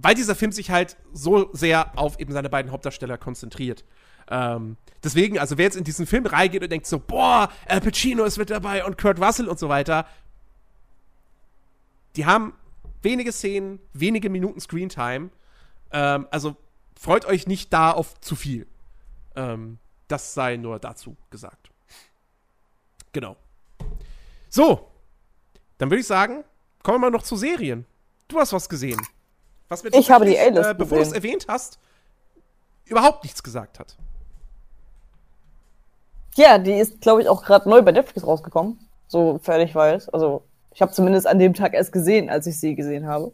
[SPEAKER 1] weil dieser Film sich halt so sehr auf eben seine beiden Hauptdarsteller konzentriert. Ähm, deswegen, also wer jetzt in diesen Film reingeht und denkt so, boah, Al Pacino ist mit dabei und Kurt Russell und so weiter, die haben wenige Szenen, wenige Minuten Screentime. Ähm, also freut euch nicht da auf zu viel. Ähm, das sei nur dazu gesagt. Genau. So, dann würde ich sagen, kommen wir mal noch zu Serien. Du hast was gesehen.
[SPEAKER 2] Was mir ich habe die A-List
[SPEAKER 1] äh, Bevor du es erwähnt hast, überhaupt nichts gesagt hat.
[SPEAKER 2] Ja, die ist, glaube ich, auch gerade neu bei Netflix rausgekommen. So fertig weiß. Also, ich habe zumindest an dem Tag erst gesehen, als ich sie gesehen habe.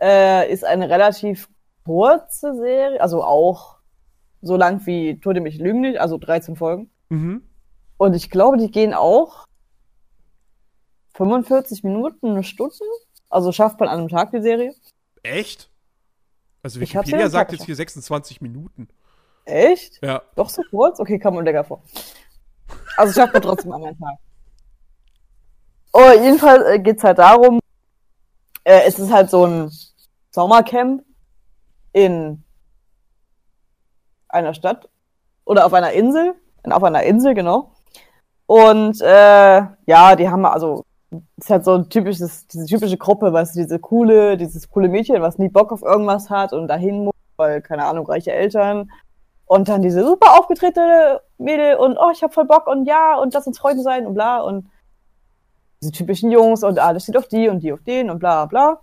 [SPEAKER 2] Äh, ist eine relativ kurze Serie, also auch so lang wie Tote mich lügen nicht, also 13 Folgen. Mhm. Und ich glaube, die gehen auch 45 Minuten, eine Stunde. Also schafft man an einem Tag die Serie.
[SPEAKER 1] Echt? Also Wikipedia sagt jetzt hier 26 Minuten.
[SPEAKER 2] Echt?
[SPEAKER 1] Ja.
[SPEAKER 2] Doch so kurz? Okay, kam mir länger vor. Also schafft man trotzdem an einem Tag. Oh, jedenfalls äh, geht es halt darum, äh, es ist halt so ein Sommercamp in einer Stadt oder auf einer Insel, auf einer Insel, genau. Und äh, ja, die haben also ist halt so ein typisches, diese typische Gruppe, weißt du, diese coole, dieses coole Mädchen, was nie Bock auf irgendwas hat und dahin muss, weil, keine Ahnung, reiche Eltern. Und dann diese super aufgetretene Mädel und oh, ich hab voll Bock und ja, und lass uns Freunde sein und bla und diese typischen Jungs und alles steht auf die und die auf den und bla bla.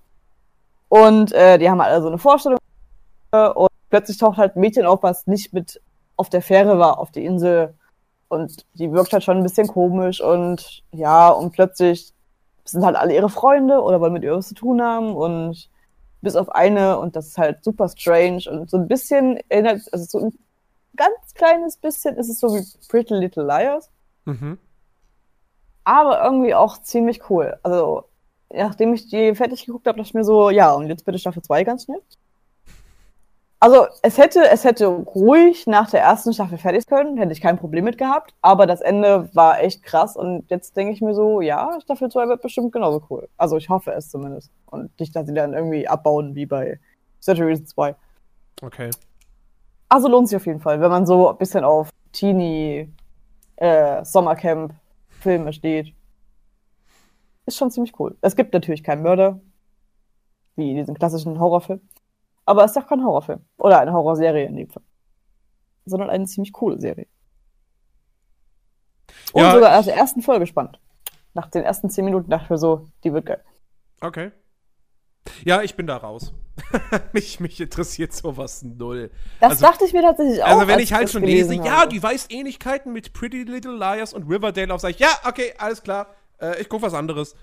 [SPEAKER 2] Und äh, die haben halt also eine Vorstellung und plötzlich taucht halt ein Mädchen auf, was nicht mit auf der Fähre war, auf die Insel. Und die wirkt halt schon ein bisschen komisch und ja, und plötzlich sind halt alle ihre Freunde oder wollen mit ihr was zu tun haben und bis auf eine und das ist halt super strange und so ein bisschen erinnert, also so ein ganz kleines bisschen ist es so wie Pretty Little Liars. Mhm. Aber irgendwie auch ziemlich cool. Also, nachdem ich die fertig geguckt habe, dachte ich mir so, ja, und jetzt bitte Staffel 2 ganz schnell. Also es hätte, es hätte ruhig nach der ersten Staffel fertig können, hätte ich kein Problem mit gehabt, aber das Ende war echt krass und jetzt denke ich mir so, ja, Staffel 2 wird bestimmt genauso cool. Also ich hoffe es zumindest. Und nicht, dass sie dann irgendwie abbauen wie bei Saturday 2.
[SPEAKER 1] Okay.
[SPEAKER 2] Also lohnt sich auf jeden Fall, wenn man so ein bisschen auf Teenie äh, Sommercamp Filme steht. Ist schon ziemlich cool. Es gibt natürlich keinen Mörder, wie diesen klassischen Horrorfilm. Aber es ist doch kein Horrorfilm. Oder eine Horrorserie in dem Fall. Sondern eine ziemlich coole Serie. Und ja, sogar aus der ersten Folge spannend. Nach den ersten zehn Minuten dachte ich mir so, die wird geil.
[SPEAKER 1] Okay. Ja, ich bin da raus. [laughs] mich, mich interessiert sowas null.
[SPEAKER 2] Das also, dachte ich mir tatsächlich auch.
[SPEAKER 1] Also, wenn ich halt schon lese, habe. ja, die weiß Ähnlichkeiten mit Pretty Little Liars und Riverdale auf, sag ich, ja, okay, alles klar. Äh, ich gucke was anderes.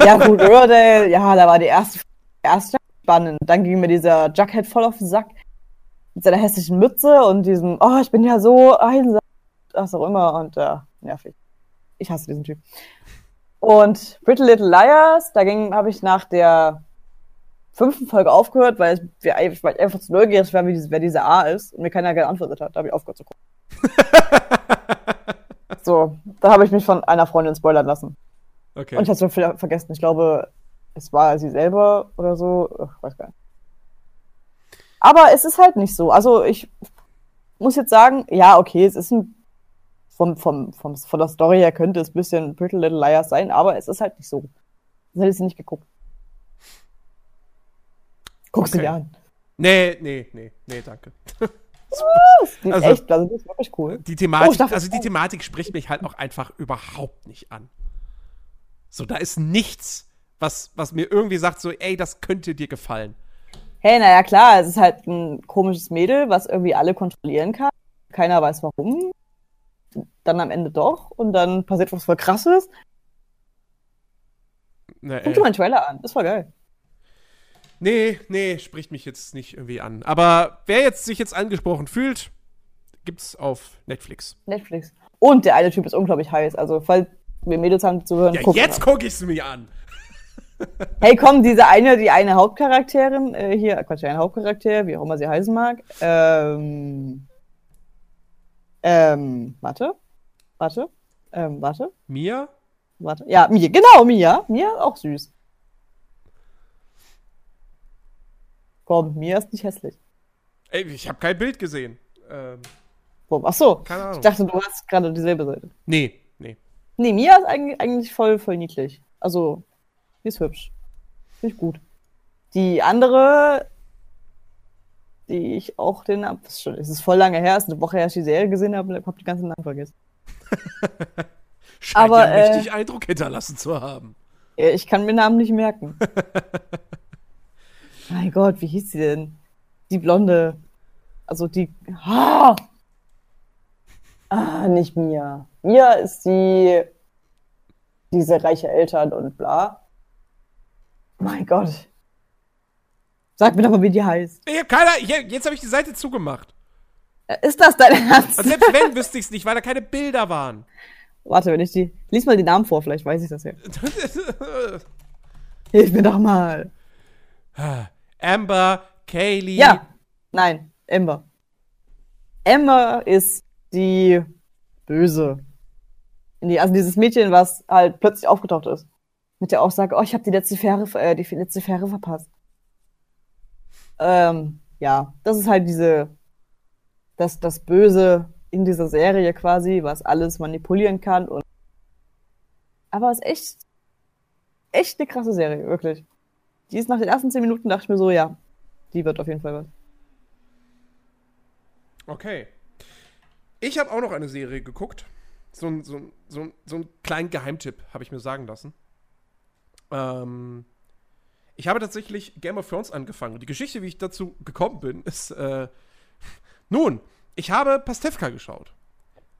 [SPEAKER 2] ja, gut, Riverdale, ja, da war die erste, erste spannend. Dann ging mir dieser Jughead voll auf den Sack mit seiner hässlichen Mütze und diesem, oh, ich bin ja so einsam, was auch immer und äh, nervig. Ich hasse diesen Typ. Und Pretty Little Liars, da habe ich nach der fünften Folge aufgehört, weil ich, weil ich einfach zu neugierig war, wie diese, wer dieser A ist und mir keiner geantwortet hat. Da habe ich aufgehört zu gucken. [laughs] so, da habe ich mich von einer Freundin spoilern lassen. Okay. Und ich habe es vergessen. Ich glaube, es war sie selber oder so, ich weiß gar nicht. Aber es ist halt nicht so. Also ich muss jetzt sagen, ja, okay, es ist ein vom, vom, vom, von der Story her könnte es ein bisschen Pretty Little Liars sein, aber es ist halt nicht so. Das hätte ich nicht geguckt. Guckst okay. du dir an.
[SPEAKER 1] Nee, nee, nee, nee, danke. [laughs]
[SPEAKER 2] Die also, echt, also das ist wirklich cool.
[SPEAKER 1] Die Thematik, oh, also die Thematik spricht mich halt auch einfach überhaupt nicht an. So, da ist nichts, was, was mir irgendwie sagt, so, ey, das könnte dir gefallen.
[SPEAKER 2] Hey, naja, klar, es ist halt ein komisches Mädel, was irgendwie alle kontrollieren kann. Keiner weiß warum. Dann am Ende doch. Und dann passiert was voll krasses. Na, Guck dir mal einen Trailer an, das war geil.
[SPEAKER 1] Nee, nee, spricht mich jetzt nicht irgendwie an. Aber wer jetzt sich jetzt angesprochen fühlt, gibt's auf Netflix.
[SPEAKER 2] Netflix. Und der eine Typ ist unglaublich heiß. Also, falls wir Mädels haben zu hören.
[SPEAKER 1] Ja, jetzt gucke ich es mir an.
[SPEAKER 2] Hey, komm, diese eine, die eine Hauptcharakterin, äh, hier, Quatsch, ein Hauptcharakter, wie auch immer sie heißen mag. Ähm, ähm, warte, warte, ähm, warte.
[SPEAKER 1] Mia?
[SPEAKER 2] Warte, ja, Mia, genau, Mia. Mia, auch süß. Komm, Mia ist nicht hässlich.
[SPEAKER 1] Ey, ich habe kein Bild gesehen. Ähm.
[SPEAKER 2] Ach so, Keine Ahnung. ich dachte, du hast gerade dieselbe Seite.
[SPEAKER 1] Nee, nee.
[SPEAKER 2] Nee, Mia ist eigentlich, eigentlich voll, voll niedlich. Also, die ist hübsch. Finde ich gut. Die andere, die ich auch den ab, es ist voll lange her, ist eine Woche her, dass ich die Serie gesehen habe und habe die ganzen Namen vergessen. [laughs]
[SPEAKER 1] Scheint Aber, ja richtig äh, Eindruck hinterlassen zu haben.
[SPEAKER 2] Ich kann mir Namen nicht merken. [laughs] mein Gott, wie hieß sie denn? Die Blonde. Also die. Ah, ah nicht Mia. Mia ist die. Diese reiche Eltern und bla. Mein Gott. Sag mir doch mal, wie die heißt.
[SPEAKER 1] Ich hab keiner. Jetzt habe ich die Seite zugemacht.
[SPEAKER 2] Ist das dein Ernst?
[SPEAKER 1] Und selbst wenn, wüsste ich es nicht, weil da keine Bilder waren.
[SPEAKER 2] Warte, wenn ich die. Lies mal die Namen vor, vielleicht weiß ich das ja. [laughs] Hilf mir doch mal.
[SPEAKER 1] Amber, Kaylee.
[SPEAKER 2] Ja. Nein, Amber. Amber ist die Böse. Also dieses Mädchen, was halt plötzlich aufgetaucht ist. Mit der Aussage, oh, ich habe die letzte Fähre, äh, die letzte Fähre verpasst. Ähm, ja, das ist halt diese, das, das Böse in dieser Serie quasi, was alles manipulieren kann und aber es ist echt, echt eine krasse Serie, wirklich. Die ist nach den ersten zehn Minuten, dachte ich mir so, ja, die wird auf jeden Fall was.
[SPEAKER 1] Okay. Ich habe auch noch eine Serie geguckt. So, ein, so, so, so einen kleinen Geheimtipp, habe ich mir sagen lassen. Ähm, ich habe tatsächlich Game of Thrones angefangen. Die Geschichte, wie ich dazu gekommen bin, [laughs] ist, äh, nun, ich habe Pastewka geschaut.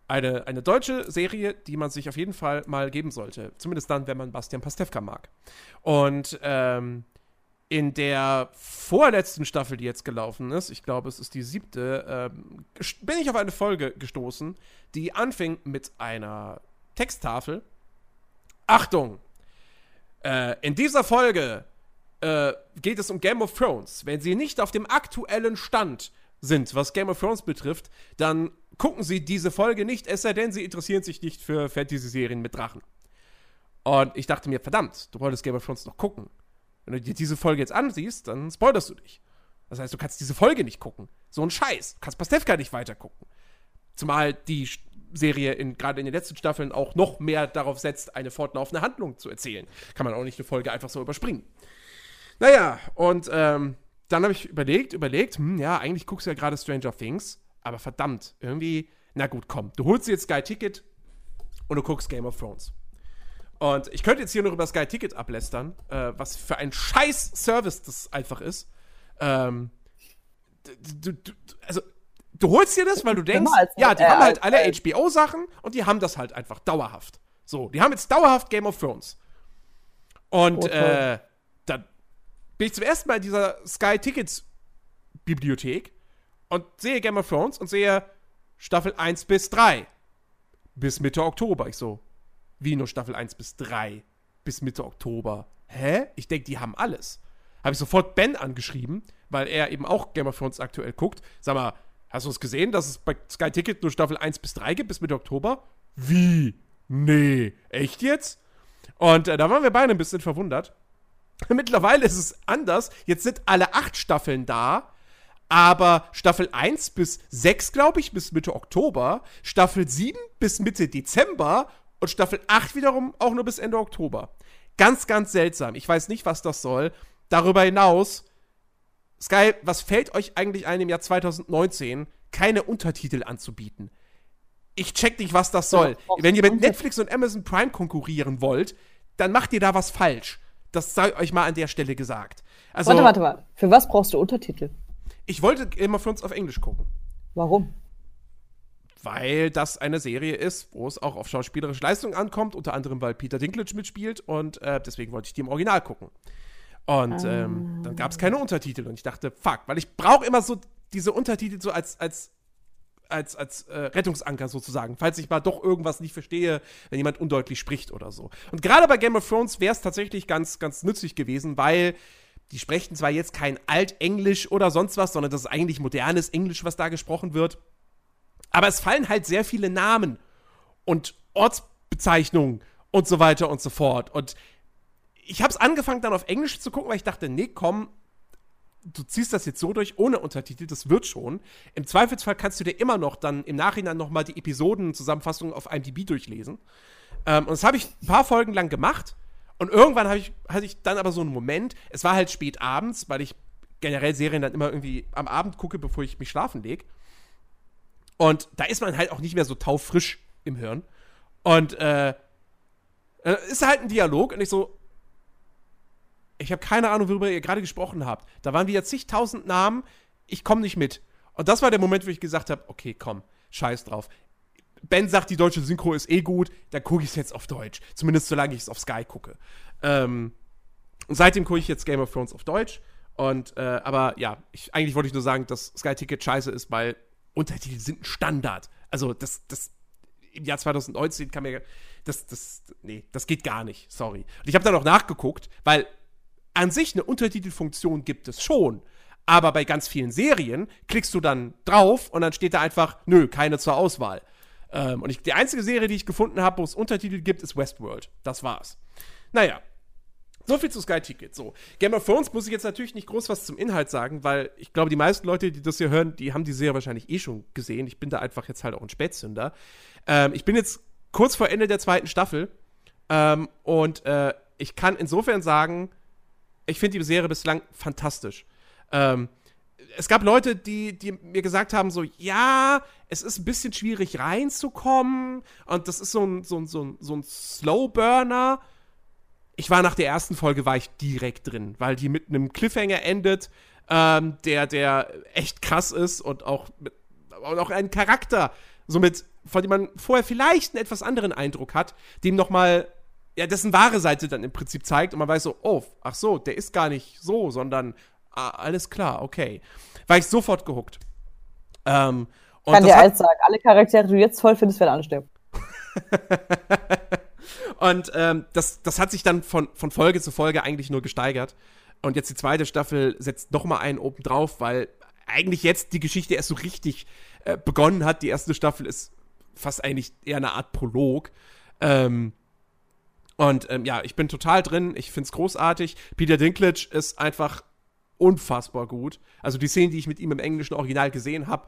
[SPEAKER 1] Eine, eine deutsche Serie, die man sich auf jeden Fall mal geben sollte. Zumindest dann, wenn man Bastian Pastewka mag. Und ähm, in der vorletzten Staffel, die jetzt gelaufen ist, ich glaube, es ist die siebte, ähm, bin ich auf eine Folge gestoßen, die anfing mit einer Texttafel. Achtung! Äh, in dieser Folge äh, geht es um Game of Thrones. Wenn Sie nicht auf dem aktuellen Stand sind, was Game of Thrones betrifft, dann gucken Sie diese Folge nicht, es sei denn, Sie interessieren sich nicht für Fantasy-Serien mit Drachen. Und ich dachte mir, verdammt, du wolltest Game of Thrones noch gucken. Wenn du dir diese Folge jetzt ansiehst, dann spoilerst du dich. Das heißt, du kannst diese Folge nicht gucken. So ein Scheiß. Du kannst Pastewka nicht weitergucken. Zumal die Serie gerade in den letzten Staffeln auch noch mehr darauf setzt, eine fortlaufende Handlung zu erzählen. Kann man auch nicht eine Folge einfach so überspringen. Naja, und ähm, dann habe ich überlegt, überlegt, hm, ja, eigentlich guckst du ja gerade Stranger Things, aber verdammt, irgendwie, na gut, komm, du holst dir jetzt Sky Ticket und du guckst Game of Thrones. Und ich könnte jetzt hier noch über Sky Ticket ablästern, äh, was für ein scheiß Service das einfach ist. Ähm, du, du, also, du holst dir das, weil du denkst, ja, die äh, haben halt alle HBO-Sachen und die haben das halt einfach dauerhaft. So, die haben jetzt dauerhaft Game of Thrones. Und, oh, äh, dann bin ich zum ersten Mal in dieser Sky Tickets Bibliothek und sehe Game of Thrones und sehe Staffel 1 bis 3 bis Mitte Oktober. Ich so, wie nur Staffel 1 bis 3 bis Mitte Oktober? Hä? Ich denke, die haben alles. Habe ich sofort Ben angeschrieben, weil er eben auch Game of Thrones aktuell guckt. Sag mal, hast du es gesehen, dass es bei Sky Ticket nur Staffel 1 bis 3 gibt bis Mitte Oktober? Wie? Nee. Echt jetzt? Und äh, da waren wir beide ein bisschen verwundert. [laughs] Mittlerweile ist es anders. Jetzt sind alle acht Staffeln da. Aber Staffel 1 bis 6, glaube ich, bis Mitte Oktober. Staffel 7 bis Mitte Dezember. Und Staffel 8 wiederum auch nur bis Ende Oktober. Ganz, ganz seltsam. Ich weiß nicht, was das soll. Darüber hinaus, Sky, was fällt euch eigentlich ein, im Jahr 2019 keine Untertitel anzubieten? Ich check nicht, was das soll. Wenn ihr mit Netflix und Amazon Prime konkurrieren wollt, dann macht ihr da was falsch. Das sei euch mal an der Stelle gesagt.
[SPEAKER 2] Also, warte, warte, warte. Für was brauchst du Untertitel?
[SPEAKER 1] Ich wollte immer für uns auf Englisch gucken.
[SPEAKER 2] Warum?
[SPEAKER 1] Weil das eine Serie ist, wo es auch auf schauspielerische Leistung ankommt, unter anderem, weil Peter Dinklage mitspielt und äh, deswegen wollte ich die im Original gucken. Und ah. ähm, dann gab es keine Untertitel und ich dachte, fuck, weil ich brauche immer so diese Untertitel so als, als als, als äh, Rettungsanker sozusagen, falls ich mal doch irgendwas nicht verstehe, wenn jemand undeutlich spricht oder so. Und gerade bei Game of Thrones wäre es tatsächlich ganz, ganz nützlich gewesen, weil die sprechen zwar jetzt kein Altenglisch oder sonst was, sondern das ist eigentlich modernes Englisch, was da gesprochen wird. Aber es fallen halt sehr viele Namen und Ortsbezeichnungen und so weiter und so fort. Und ich habe es angefangen dann auf Englisch zu gucken, weil ich dachte, nee, komm, du ziehst das jetzt so durch ohne Untertitel, das wird schon. Im Zweifelsfall kannst du dir immer noch dann im Nachhinein noch mal die Episoden-Zusammenfassung auf IMDb durchlesen. Ähm, und das habe ich ein paar Folgen lang gemacht. Und irgendwann ich, hatte ich dann aber so einen Moment, es war halt spät abends, weil ich generell Serien dann immer irgendwie am Abend gucke, bevor ich mich schlafen lege. Und da ist man halt auch nicht mehr so taufrisch im Hirn. Und äh, ist halt ein Dialog und ich so, ich habe keine Ahnung, worüber ihr gerade gesprochen habt. Da waren wieder zigtausend Namen, ich komme nicht mit. Und das war der Moment, wo ich gesagt habe, okay, komm, scheiß drauf. Ben sagt, die deutsche Synchro ist eh gut, dann gucke ich es jetzt auf Deutsch. Zumindest solange ich es auf Sky gucke. Ähm, und seitdem gucke ich jetzt Game of Thrones auf Deutsch. Und, äh, aber ja, ich, eigentlich wollte ich nur sagen, dass Sky Ticket scheiße ist, weil Untertitel sind ein Standard. Also, das, das, im Jahr 2019 kann mir, das, das, nee, das geht gar nicht, sorry. Und ich habe dann auch nachgeguckt, weil an sich eine Untertitelfunktion gibt es schon. Aber bei ganz vielen Serien klickst du dann drauf und dann steht da einfach, nö, keine zur Auswahl. Ähm, und ich, die einzige Serie, die ich gefunden habe, wo es Untertitel gibt, ist Westworld. Das war's. Naja. So viel zu Sky Ticket. So. Game of Thrones muss ich jetzt natürlich nicht groß was zum Inhalt sagen, weil ich glaube, die meisten Leute, die das hier hören, die haben die Serie wahrscheinlich eh schon gesehen. Ich bin da einfach jetzt halt auch ein Spätzünder. Ähm, ich bin jetzt kurz vor Ende der zweiten Staffel ähm, und äh, ich kann insofern sagen, ich finde die Serie bislang fantastisch. Ähm, es gab Leute, die, die mir gesagt haben, so, ja, es ist ein bisschen schwierig reinzukommen und das ist so ein, so ein, so ein, so ein Slow-Burner. Ich war nach der ersten Folge, war ich direkt drin, weil die mit einem Cliffhanger endet, ähm, der, der echt krass ist und auch, mit, und auch einen Charakter, somit, von dem man vorher vielleicht einen etwas anderen Eindruck hat, dem nochmal ja, dessen wahre Seite dann im Prinzip zeigt und man weiß so, oh, ach so, der ist gar nicht so, sondern ah, alles klar, okay. War ich sofort gehuckt.
[SPEAKER 2] Ähm, ich kann dir eins sagen, alle Charaktere, die du jetzt toll findest, werden ansterben. [laughs]
[SPEAKER 1] und ähm, das, das hat sich dann von, von Folge zu Folge eigentlich nur gesteigert. Und jetzt die zweite Staffel setzt noch mal einen oben drauf, weil eigentlich jetzt die Geschichte erst so richtig äh, begonnen hat. Die erste Staffel ist fast eigentlich eher eine Art Prolog. Ähm, und ähm, ja, ich bin total drin. Ich finde es großartig. Peter Dinklage ist einfach unfassbar gut. Also die Szenen, die ich mit ihm im englischen Original gesehen habe,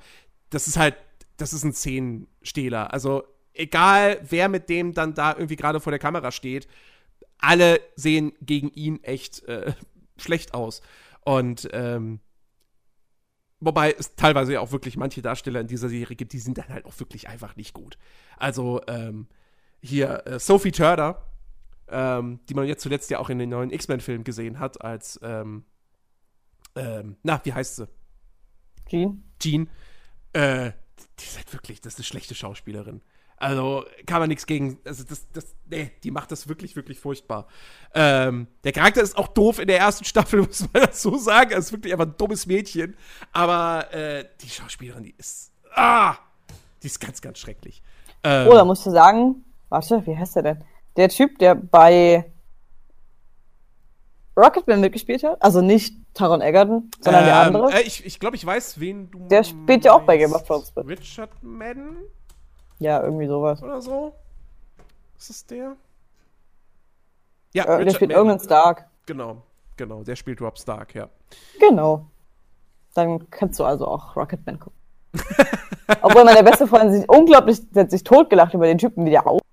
[SPEAKER 1] das ist halt, das ist ein Szenenstehler. Also egal, wer mit dem dann da irgendwie gerade vor der Kamera steht, alle sehen gegen ihn echt äh, [laughs] schlecht aus. Und ähm, wobei es teilweise ja auch wirklich manche Darsteller in dieser Serie gibt, die sind dann halt auch wirklich einfach nicht gut. Also ähm, hier äh, Sophie Turner, ähm, die man jetzt zuletzt ja auch in den neuen X-Men-Film gesehen hat, als, ähm, ähm, na, wie heißt sie?
[SPEAKER 2] Jean.
[SPEAKER 1] Jean. Äh, die ist halt wirklich, das ist eine schlechte Schauspielerin. Also kann man nichts gegen. Also das, das, nee, die macht das wirklich, wirklich furchtbar. Ähm, der Charakter ist auch doof in der ersten Staffel, [laughs] muss man dazu sagen. Er ist wirklich einfach ein dummes Mädchen. Aber äh, die Schauspielerin, die ist. Ah! Die ist ganz, ganz schrecklich.
[SPEAKER 2] Ähm, oh, da musst du sagen, warte, wie heißt der denn? Der Typ, der bei Rocketman mitgespielt hat, also nicht Taron Egerton, sondern ähm, der andere.
[SPEAKER 1] Äh, ich ich glaube, ich weiß, wen du.
[SPEAKER 2] Der spielt ja auch bei Game of Thrones
[SPEAKER 1] mit. Richard Madden?
[SPEAKER 2] Ja, irgendwie sowas.
[SPEAKER 1] Oder so? Ist es der?
[SPEAKER 2] Ja, äh, der spielt irgendeinen Stark.
[SPEAKER 1] Genau, genau, der spielt Rob Stark, ja.
[SPEAKER 2] Genau. Dann kannst du also auch Rocketman gucken. [laughs] Obwohl meine beste Freundin sich unglaublich, hat sich totgelacht über den Typen, wie der aussieht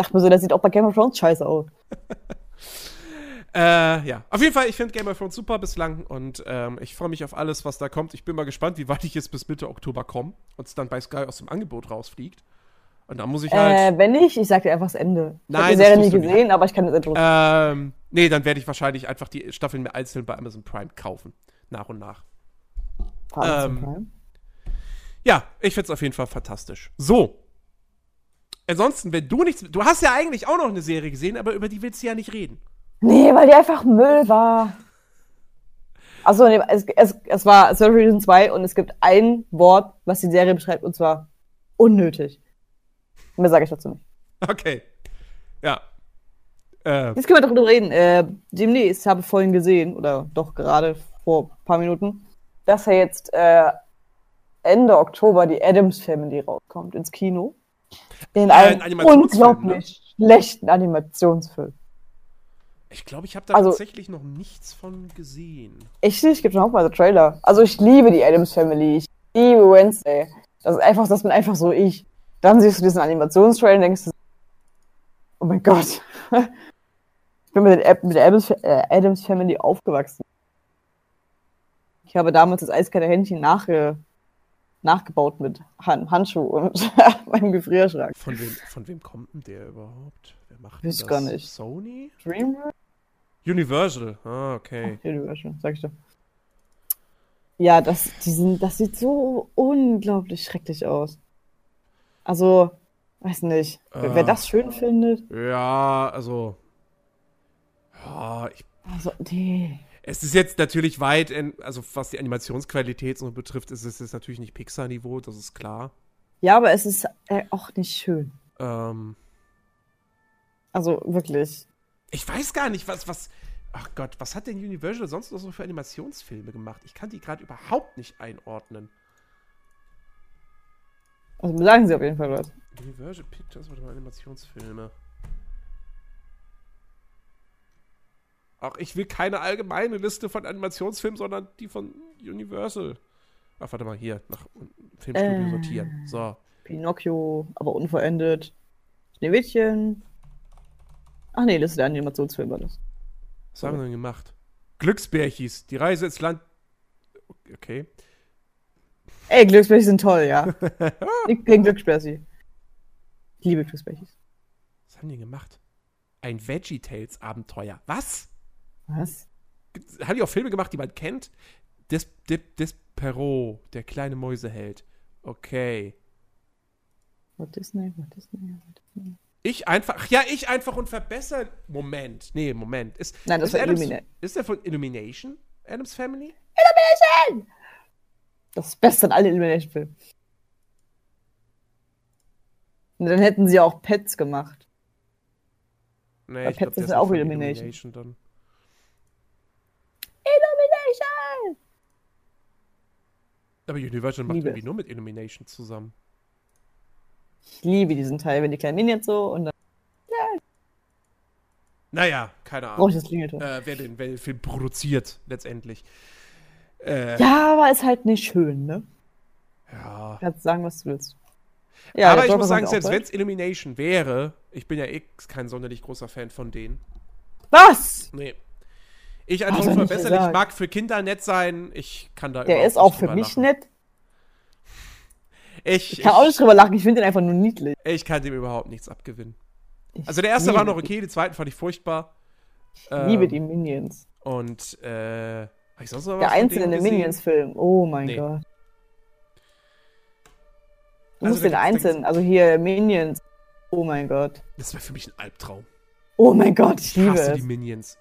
[SPEAKER 2] dachte mir so, der sieht auch bei Game of Thrones scheiße aus. [laughs]
[SPEAKER 1] äh, ja, auf jeden Fall, ich finde Game of Thrones super bislang und ähm, ich freue mich auf alles, was da kommt. Ich bin mal gespannt, wie weit ich jetzt bis Mitte Oktober komme und es dann bei Sky aus dem Angebot rausfliegt. Und dann muss ich halt.
[SPEAKER 2] Äh, wenn nicht, ich sag dir einfach das Ende. Ich habe die Serie nie gesehen, nicht. aber ich kann das
[SPEAKER 1] Intro. Ähm, nee, dann werde ich wahrscheinlich einfach die Staffeln mir einzeln bei Amazon Prime kaufen. Nach und nach. Amazon ähm, Prime? Ja, ich finde es auf jeden Fall fantastisch. So, Ansonsten, wenn du nichts. Du hast ja eigentlich auch noch eine Serie gesehen, aber über die willst du ja nicht reden.
[SPEAKER 2] Nee, weil die einfach Müll war. Achso, nee, es, es, es war Surf Reason 2 und es gibt ein Wort, was die Serie beschreibt, und zwar unnötig. Mehr sage ich dazu nicht.
[SPEAKER 1] Okay. Ja.
[SPEAKER 2] Äh. Jetzt können wir darüber reden. Äh, demnächst habe ich vorhin gesehen, oder doch gerade vor ein paar Minuten, dass er jetzt äh, Ende Oktober die Adams Family rauskommt ins Kino. In einem ein unglaublich ne? schlechten Animationsfilm.
[SPEAKER 1] Ich glaube, ich habe da also, tatsächlich noch nichts von gesehen.
[SPEAKER 2] Echt nicht? Gibt noch mal so Trailer. Also ich liebe die Adams Family. Ich liebe Wednesday. Das ist einfach, das bin einfach so ich. Dann siehst du diesen Animationstrailer und denkst, oh mein Gott. [laughs] ich bin mit, den, mit der Adams, äh, Adams Family aufgewachsen. Ich habe damals das eiskalte Händchen nachge, nachgebaut mit Han Handschuh und [laughs] meinem Gefrierschrank.
[SPEAKER 1] Von wem, von wem kommt denn der überhaupt? Wer macht
[SPEAKER 2] Weiß das? gar nicht.
[SPEAKER 1] Sony?
[SPEAKER 2] DreamWorks?
[SPEAKER 1] Universal. Ah, okay.
[SPEAKER 2] Ach, Universal, sag ich dir. Ja, das, die sind, das sieht so unglaublich schrecklich aus. Also, weiß nicht. Äh, wer das schön findet.
[SPEAKER 1] Ja, also. Ja, ich.
[SPEAKER 2] Also, nee.
[SPEAKER 1] Es ist jetzt natürlich weit, in, also was die Animationsqualität so betrifft, ist es jetzt natürlich nicht Pixar-Niveau, das ist klar.
[SPEAKER 2] Ja, aber es ist äh, auch nicht schön.
[SPEAKER 1] Ähm.
[SPEAKER 2] Also wirklich.
[SPEAKER 1] Ich weiß gar nicht, was, was. Ach Gott, was hat denn Universal sonst noch so für Animationsfilme gemacht? Ich kann die gerade überhaupt nicht einordnen.
[SPEAKER 2] Also sagen sie auf jeden Fall was.
[SPEAKER 1] Universal Pictures, warte mal, Animationsfilme. Ach, ich will keine allgemeine Liste von Animationsfilmen, sondern die von Universal. Ach, warte mal, hier, nach Filmstudio äh, sortieren. So.
[SPEAKER 2] Pinocchio, aber unvollendet. Schneewittchen. Ach nee, das ist der Animationsfilm, war das.
[SPEAKER 1] Was haben wir denn gemacht? Glücksbärchis, die Reise ins Land. Okay.
[SPEAKER 2] Ey, Glücksbärchis sind toll, ja. [laughs] ich bin Glücksbärchi. Ich liebe Glücksbärchis.
[SPEAKER 1] Was haben die gemacht? Ein VeggieTales-Abenteuer. Was?
[SPEAKER 2] Was?
[SPEAKER 1] Haben die auch Filme gemacht, die man kennt? Des, Des, Despero, der kleine Mäuseheld. Okay.
[SPEAKER 2] Walt Disney, Walt Disney, Walt
[SPEAKER 1] Disney. Ich einfach, ach ja, ich einfach und verbessern. Moment, nee, Moment. Ist,
[SPEAKER 2] Nein, das ist
[SPEAKER 1] Adams, Ist der von Illumination? Adams Family?
[SPEAKER 2] Illumination! Das Beste an allen Illumination-Filmen. Dann hätten sie auch Pets gemacht.
[SPEAKER 1] Nee, Weil ich Pets glaub, ist auch Illumination. Illumination dann.
[SPEAKER 2] Illumination!
[SPEAKER 1] Aber Universal macht irgendwie nur mit Illumination zusammen.
[SPEAKER 2] Ich liebe diesen Teil, wenn die kleinen Minions so und dann. Ja.
[SPEAKER 1] Naja, keine Ahnung.
[SPEAKER 2] Ich das Klingelton.
[SPEAKER 1] Äh, wer, den, wer den Film produziert, letztendlich.
[SPEAKER 2] Äh, ja, aber ist halt nicht schön, ne?
[SPEAKER 1] Ja.
[SPEAKER 2] Kannst sagen, was du willst.
[SPEAKER 1] Ja, aber ich muss sagen, selbst wenn es Illumination wäre, ich bin ja eh kein sonderlich großer Fan von denen.
[SPEAKER 2] Was?
[SPEAKER 1] Nee. Ich als Unverbesserlich, ich mag für Kinder nett sein, ich kann da
[SPEAKER 2] Der ist auch für mich
[SPEAKER 1] lachen.
[SPEAKER 2] nett.
[SPEAKER 1] Ich,
[SPEAKER 2] ich kann auch nicht drüber lachen, ich finde den einfach nur niedlich.
[SPEAKER 1] Ich kann dem überhaupt nichts abgewinnen. Ich also der erste war noch okay, den zweiten fand ich furchtbar.
[SPEAKER 2] Ich ähm, liebe die Minions.
[SPEAKER 1] Und, äh, hab ich sonst noch
[SPEAKER 2] Der einzelne Minions-Film, oh mein nee. Gott. Du also musst den einzelnen, also hier Minions. Oh mein Gott.
[SPEAKER 1] Das wäre für mich ein Albtraum.
[SPEAKER 2] Oh mein Gott, ich, ich liebe hasse
[SPEAKER 1] es. die Minions.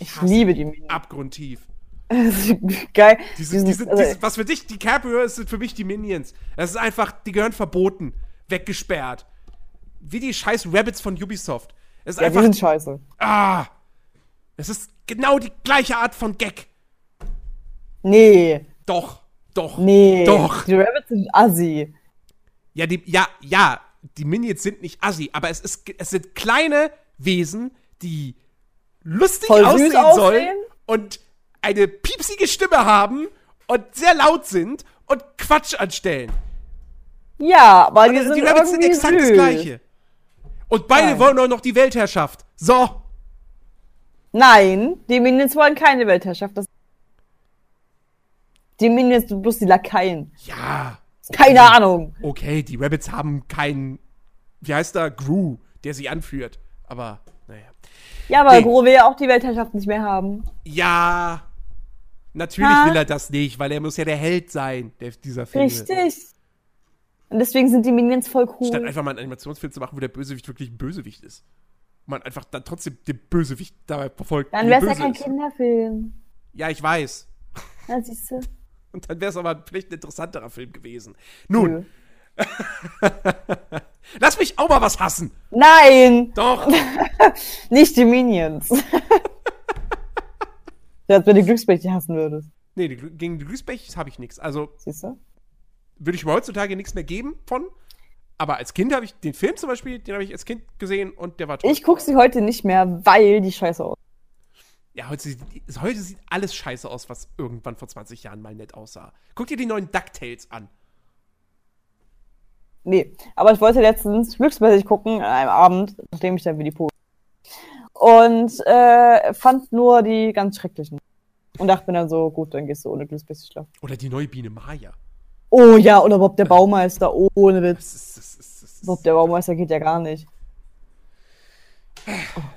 [SPEAKER 2] Ich, ich liebe die Minions.
[SPEAKER 1] Abgrundtief. [laughs]
[SPEAKER 2] Geil.
[SPEAKER 1] Diese, diese, also, diese, was für dich DiCaprio ist, sind für mich die Minions. Das ist einfach, die gehören verboten, weggesperrt. Wie die scheiß Rabbits von Ubisoft. Es ist
[SPEAKER 2] ja,
[SPEAKER 1] einfach,
[SPEAKER 2] die sind scheiße.
[SPEAKER 1] Ah. Es ist genau die gleiche Art von Gag.
[SPEAKER 2] Nee.
[SPEAKER 1] Doch, doch.
[SPEAKER 2] Nee.
[SPEAKER 1] Doch.
[SPEAKER 2] Die Rabbits sind assi.
[SPEAKER 1] Ja, die, ja, ja, die Minions sind nicht assi, aber es, ist, es sind kleine Wesen, die lustig
[SPEAKER 2] Voll
[SPEAKER 1] aussehen
[SPEAKER 2] sollen
[SPEAKER 1] aussehen. und eine piepsige Stimme haben und sehr laut sind und Quatsch anstellen.
[SPEAKER 2] Ja, aber die, sind
[SPEAKER 1] die Rabbits sind exakt süß. das gleiche. Und beide Nein. wollen auch noch die Weltherrschaft. So.
[SPEAKER 2] Nein, die Minions wollen keine Weltherrschaft. Das die Minions sind bloß die Lakaien.
[SPEAKER 1] Ja.
[SPEAKER 2] Keine okay. Ahnung.
[SPEAKER 1] Okay, die Rabbits haben keinen, wie heißt der, Gru, der sie anführt. Aber.
[SPEAKER 2] Ja, aber. Gru will ja auch die Weltherrschaft nicht mehr haben.
[SPEAKER 1] Ja, Natürlich ha? will er das nicht, weil er muss ja der Held sein, der, dieser Film.
[SPEAKER 2] Richtig. Und deswegen sind die Minions voll cool.
[SPEAKER 1] Statt einfach mal einen Animationsfilm zu machen, wo der Bösewicht wirklich ein Bösewicht ist. Und man einfach dann trotzdem den Bösewicht dabei verfolgt.
[SPEAKER 2] Dann wäre es ja kein ist. Kinderfilm.
[SPEAKER 1] Ja, ich weiß.
[SPEAKER 2] Ja, siehst du.
[SPEAKER 1] Und dann wäre es aber vielleicht ein interessanterer Film gewesen. Nun. [laughs] Lass mich auch mal was hassen.
[SPEAKER 2] Nein.
[SPEAKER 1] Doch. [laughs]
[SPEAKER 2] Nicht die Minions. [laughs] Als wenn du Glücksbärchen hassen würdest.
[SPEAKER 1] Nee, die, gegen die Glücksbärchen habe ich nichts. Also.
[SPEAKER 2] Siehst du?
[SPEAKER 1] Würde ich mir heutzutage nichts mehr geben von. Aber als Kind habe ich den Film zum Beispiel, den habe ich als Kind gesehen und der war
[SPEAKER 2] toll. Ich gucke sie heute nicht mehr, weil die scheiße aus.
[SPEAKER 1] Ja, heute sieht, heute sieht alles scheiße aus, was irgendwann vor 20 Jahren mal nett aussah. Guck dir die neuen DuckTales an.
[SPEAKER 2] Nee, aber ich wollte letztens glücksmäßig gucken an einem Abend, nachdem ich dann wie die Po. Und äh, fand nur die ganz schrecklichen. Und dachte mir dann so, gut, dann gehst du ohne glücksmäßig schlafen.
[SPEAKER 1] Oder die neue Biene Maya.
[SPEAKER 2] Oh ja, oder Bob der Baumeister, ohne Witz. Das ist, das ist, Bob der Baumeister geht ja gar nicht.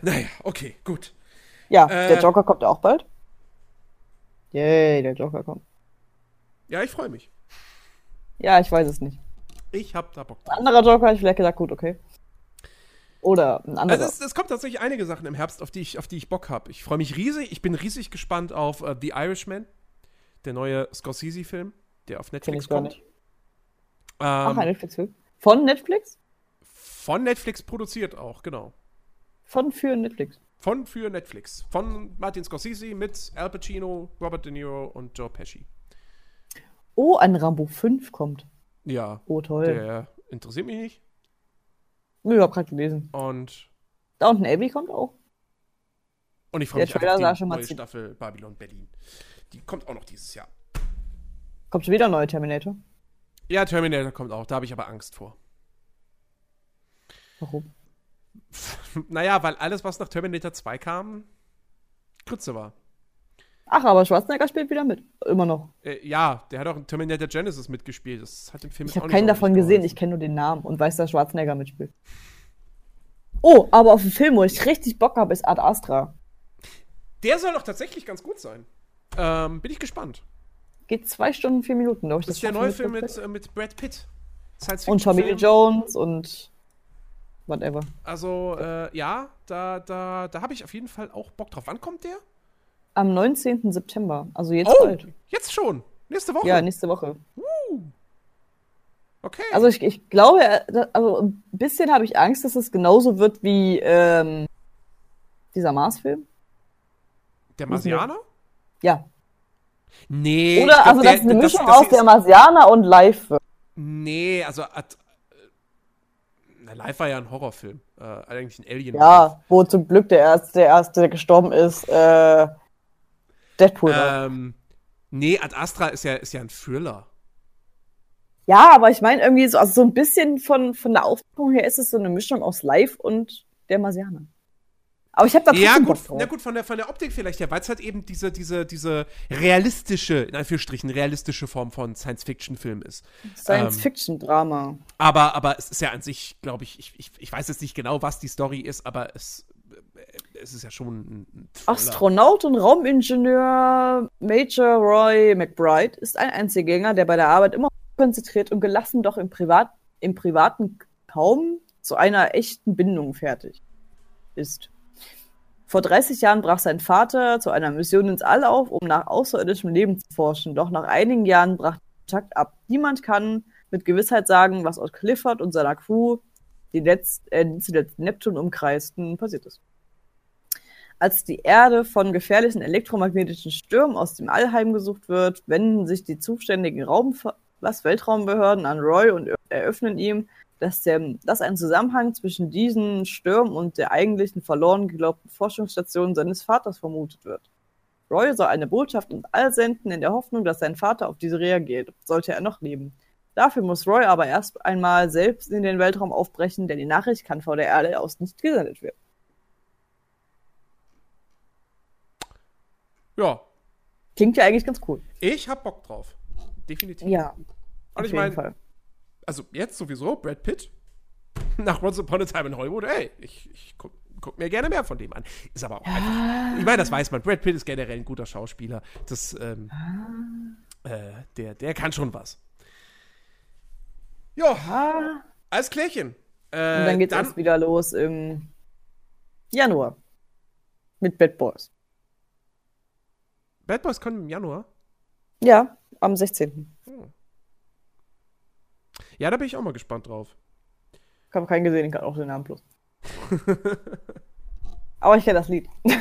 [SPEAKER 1] Naja, okay, gut.
[SPEAKER 2] Ja, äh, der Joker kommt auch bald. Yay, der Joker kommt.
[SPEAKER 1] Ja, ich freue mich.
[SPEAKER 2] Ja, ich weiß es nicht.
[SPEAKER 1] Ich hab da Bock
[SPEAKER 2] drauf. Ein anderer Joker, ich vielleicht gesagt, gut, okay. Oder ein anderer.
[SPEAKER 1] Also es, es, kommt tatsächlich einige Sachen im Herbst, auf die ich, auf die ich Bock habe. Ich freue mich riesig. Ich bin riesig gespannt auf uh, The Irishman, der neue Scorsese-Film, der auf Netflix ich kommt.
[SPEAKER 2] Nicht. Ähm, Ach, ein Netflix-Film? Von Netflix?
[SPEAKER 1] Von Netflix produziert auch, genau.
[SPEAKER 2] Von für Netflix.
[SPEAKER 1] Von für Netflix. Von Martin Scorsese mit Al Pacino, Robert De Niro und Joe Pesci.
[SPEAKER 2] Oh, ein Rambo 5 kommt.
[SPEAKER 1] Ja.
[SPEAKER 2] Oh, toll.
[SPEAKER 1] Der interessiert mich nicht.
[SPEAKER 2] Nö, ich hab gerade gelesen.
[SPEAKER 1] Und.
[SPEAKER 2] Downton Abbey kommt auch.
[SPEAKER 1] Und ich freue mich auf die neue Staffel Babylon Berlin. Die kommt auch noch dieses Jahr.
[SPEAKER 2] Kommt schon wieder ein neuer Terminator?
[SPEAKER 1] Ja, Terminator kommt auch. Da habe ich aber Angst vor.
[SPEAKER 2] Warum? [laughs]
[SPEAKER 1] Naja, weil alles, was nach Terminator 2 kam, Grütze war.
[SPEAKER 2] Ach, aber Schwarzenegger spielt wieder mit. Immer noch.
[SPEAKER 1] Äh, ja, der hat auch in Terminator Genesis mitgespielt. Das hat im Film
[SPEAKER 2] Ich habe keinen davon gesehen. Ich kenne nur den Namen und weiß, dass Schwarzenegger mitspielt. Oh, aber auf den Film, wo ich richtig Bock habe, ist Ad Astra.
[SPEAKER 1] Der soll doch tatsächlich ganz gut sein. Ähm, bin ich gespannt.
[SPEAKER 2] Geht zwei Stunden, vier Minuten,
[SPEAKER 1] glaube ich. Das ist der neue Film mit, äh, mit Brad Pitt.
[SPEAKER 2] und Tommy Jones und whatever.
[SPEAKER 1] Also, äh, ja, da, da, da habe ich auf jeden Fall auch Bock drauf. Wann kommt der?
[SPEAKER 2] Am 19. September, also jetzt
[SPEAKER 1] oh,
[SPEAKER 2] bald.
[SPEAKER 1] Jetzt schon? Nächste Woche?
[SPEAKER 2] Ja, nächste Woche.
[SPEAKER 1] Uh. Okay.
[SPEAKER 2] Also ich, ich glaube, äh, also ein bisschen habe ich Angst, dass es genauso wird wie ähm, dieser Mars-Film.
[SPEAKER 1] Der Marsianer?
[SPEAKER 2] Ja.
[SPEAKER 1] Nee.
[SPEAKER 2] Oder also, dass eine Mischung das, das aus der Marsianer und Live wird.
[SPEAKER 1] Nee, also na, Live war ja ein Horrorfilm. Äh, eigentlich ein Alien.
[SPEAKER 2] Ja, wo zum Glück der erste, der erste, der gestorben ist, äh, Deadpool.
[SPEAKER 1] Ähm, nee, Ad Astra ist ja, ist ja ein Thriller.
[SPEAKER 2] Ja, aber ich meine irgendwie so, also so ein bisschen von, von der Aufmachung her ist es so eine Mischung aus Live und der Marsianer. Aber ich habe da
[SPEAKER 1] Ja, gut, na gut, von der, von der Optik vielleicht her, weil es halt eben diese, diese, diese realistische, in Anführungsstrichen, realistische Form von Science-Fiction-Film ist.
[SPEAKER 2] Science-Fiction-Drama.
[SPEAKER 1] Ähm, aber, aber es ist ja an sich, glaube ich, ich, ich, ich weiß jetzt nicht genau, was die Story ist, aber es, es ist ja schon ein
[SPEAKER 2] Astronaut und Raumingenieur Major Roy McBride ist ein Einzelgänger, der bei der Arbeit immer konzentriert und gelassen, doch im, Privat, im Privaten kaum zu einer echten Bindung fertig ist. Vor 30 Jahren brach sein Vater zu einer Mission ins All auf, um nach außerirdischem Leben zu forschen. Doch nach einigen Jahren brach der Kontakt ab. Niemand kann mit Gewissheit sagen, was aus Clifford und seiner Crew, die, letzt, äh, zuletzt Neptun umkreisten, passiert ist. Als die Erde von gefährlichen elektromagnetischen Stürmen aus dem All heimgesucht wird, wenden sich die zuständigen Raum was Weltraumbehörden an Roy und eröffnen ihm, dass, der, dass ein Zusammenhang zwischen diesen Stürmen und der eigentlichen verloren geglaubten Forschungsstation seines Vaters vermutet wird. Roy soll eine Botschaft ins All senden, in der Hoffnung, dass sein Vater auf diese reagiert, sollte er noch leben. Dafür muss Roy aber erst einmal selbst in den Weltraum aufbrechen, denn die Nachricht kann vor der Erde aus nicht gesendet werden.
[SPEAKER 1] Ja.
[SPEAKER 2] Klingt ja eigentlich ganz cool.
[SPEAKER 1] Ich hab Bock drauf. Definitiv.
[SPEAKER 2] Ja.
[SPEAKER 1] Und ich meine, also jetzt sowieso, Brad Pitt, [laughs] nach Once Upon a Time in Hollywood, ey, ich, ich guck, guck, mir gerne mehr von dem an. Ist aber auch ja. einfach, ich meine, das weiß man, Brad Pitt ist generell ein guter Schauspieler. Das, ähm, ah. äh, der, der kann schon was. Ja, ah. alles klärchen.
[SPEAKER 2] Äh, Und dann geht's dann, erst wieder los im Januar. Mit Bad Boys.
[SPEAKER 1] Bad Boys kommen im Januar?
[SPEAKER 2] Ja, am 16. Hm.
[SPEAKER 1] Ja, da bin ich auch mal gespannt drauf.
[SPEAKER 2] Ich habe keinen gesehen, ich kann auch den Namen plus. [laughs] Aber ich kenne das Lied. hey,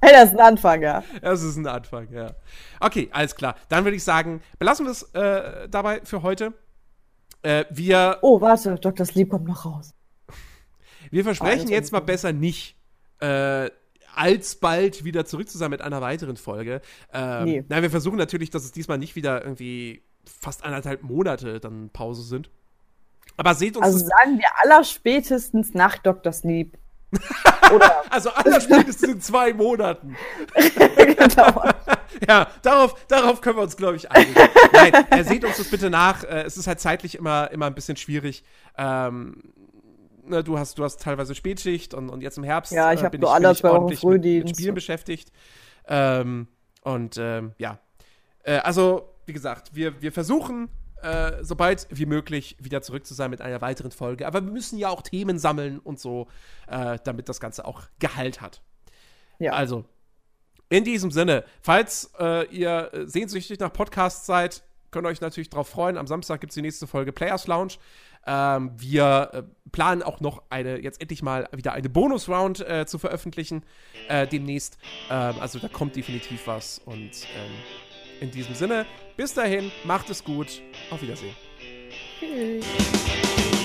[SPEAKER 2] das ist ein Anfang, ja.
[SPEAKER 1] Das ist ein Anfang, ja. Okay, alles klar. Dann würde ich sagen, belassen wir es äh, dabei für heute. Äh, wir.
[SPEAKER 2] Oh, warte, Dr. Sleep kommt noch raus.
[SPEAKER 1] Wir versprechen oh, jetzt mal besser nicht, äh, alsbald wieder zurück zu sein mit einer weiteren Folge. Ähm, nee. Nein, wir versuchen natürlich, dass es diesmal nicht wieder irgendwie fast anderthalb Monate dann Pause sind. Aber seht uns.
[SPEAKER 2] Also sagen wir allerspätestens nach Dr. Sleep. [laughs]
[SPEAKER 1] Oder also allerspätestens in zwei Monaten. [laughs] genau. Ja, darauf, darauf können wir uns, glaube ich, einigen. [laughs] Nein, äh, seht uns das bitte nach. Äh, es ist halt zeitlich immer, immer ein bisschen schwierig. Ähm, ne, du, hast, du hast teilweise Spätschicht und, und jetzt im Herbst
[SPEAKER 2] ja, ich äh, bin, ich, bin ich ordentlich
[SPEAKER 1] mit, mit Spielen beschäftigt. Ähm, und ähm, ja, äh, also wie gesagt, wir, wir versuchen äh, sobald wie möglich wieder zurück zu sein mit einer weiteren Folge. Aber wir müssen ja auch Themen sammeln und so, äh, damit das Ganze auch Gehalt hat. Ja. Also, in diesem Sinne, falls äh, ihr sehnsüchtig nach Podcasts seid, könnt ihr euch natürlich darauf freuen. Am Samstag gibt es die nächste Folge Players Lounge. Ähm, wir äh, planen auch noch eine, jetzt endlich mal wieder eine Bonus-Round äh, zu veröffentlichen äh, demnächst. Ähm, also da kommt definitiv was und ähm, in diesem Sinne, bis dahin, macht es gut. Auf Wiedersehen. Tschüss.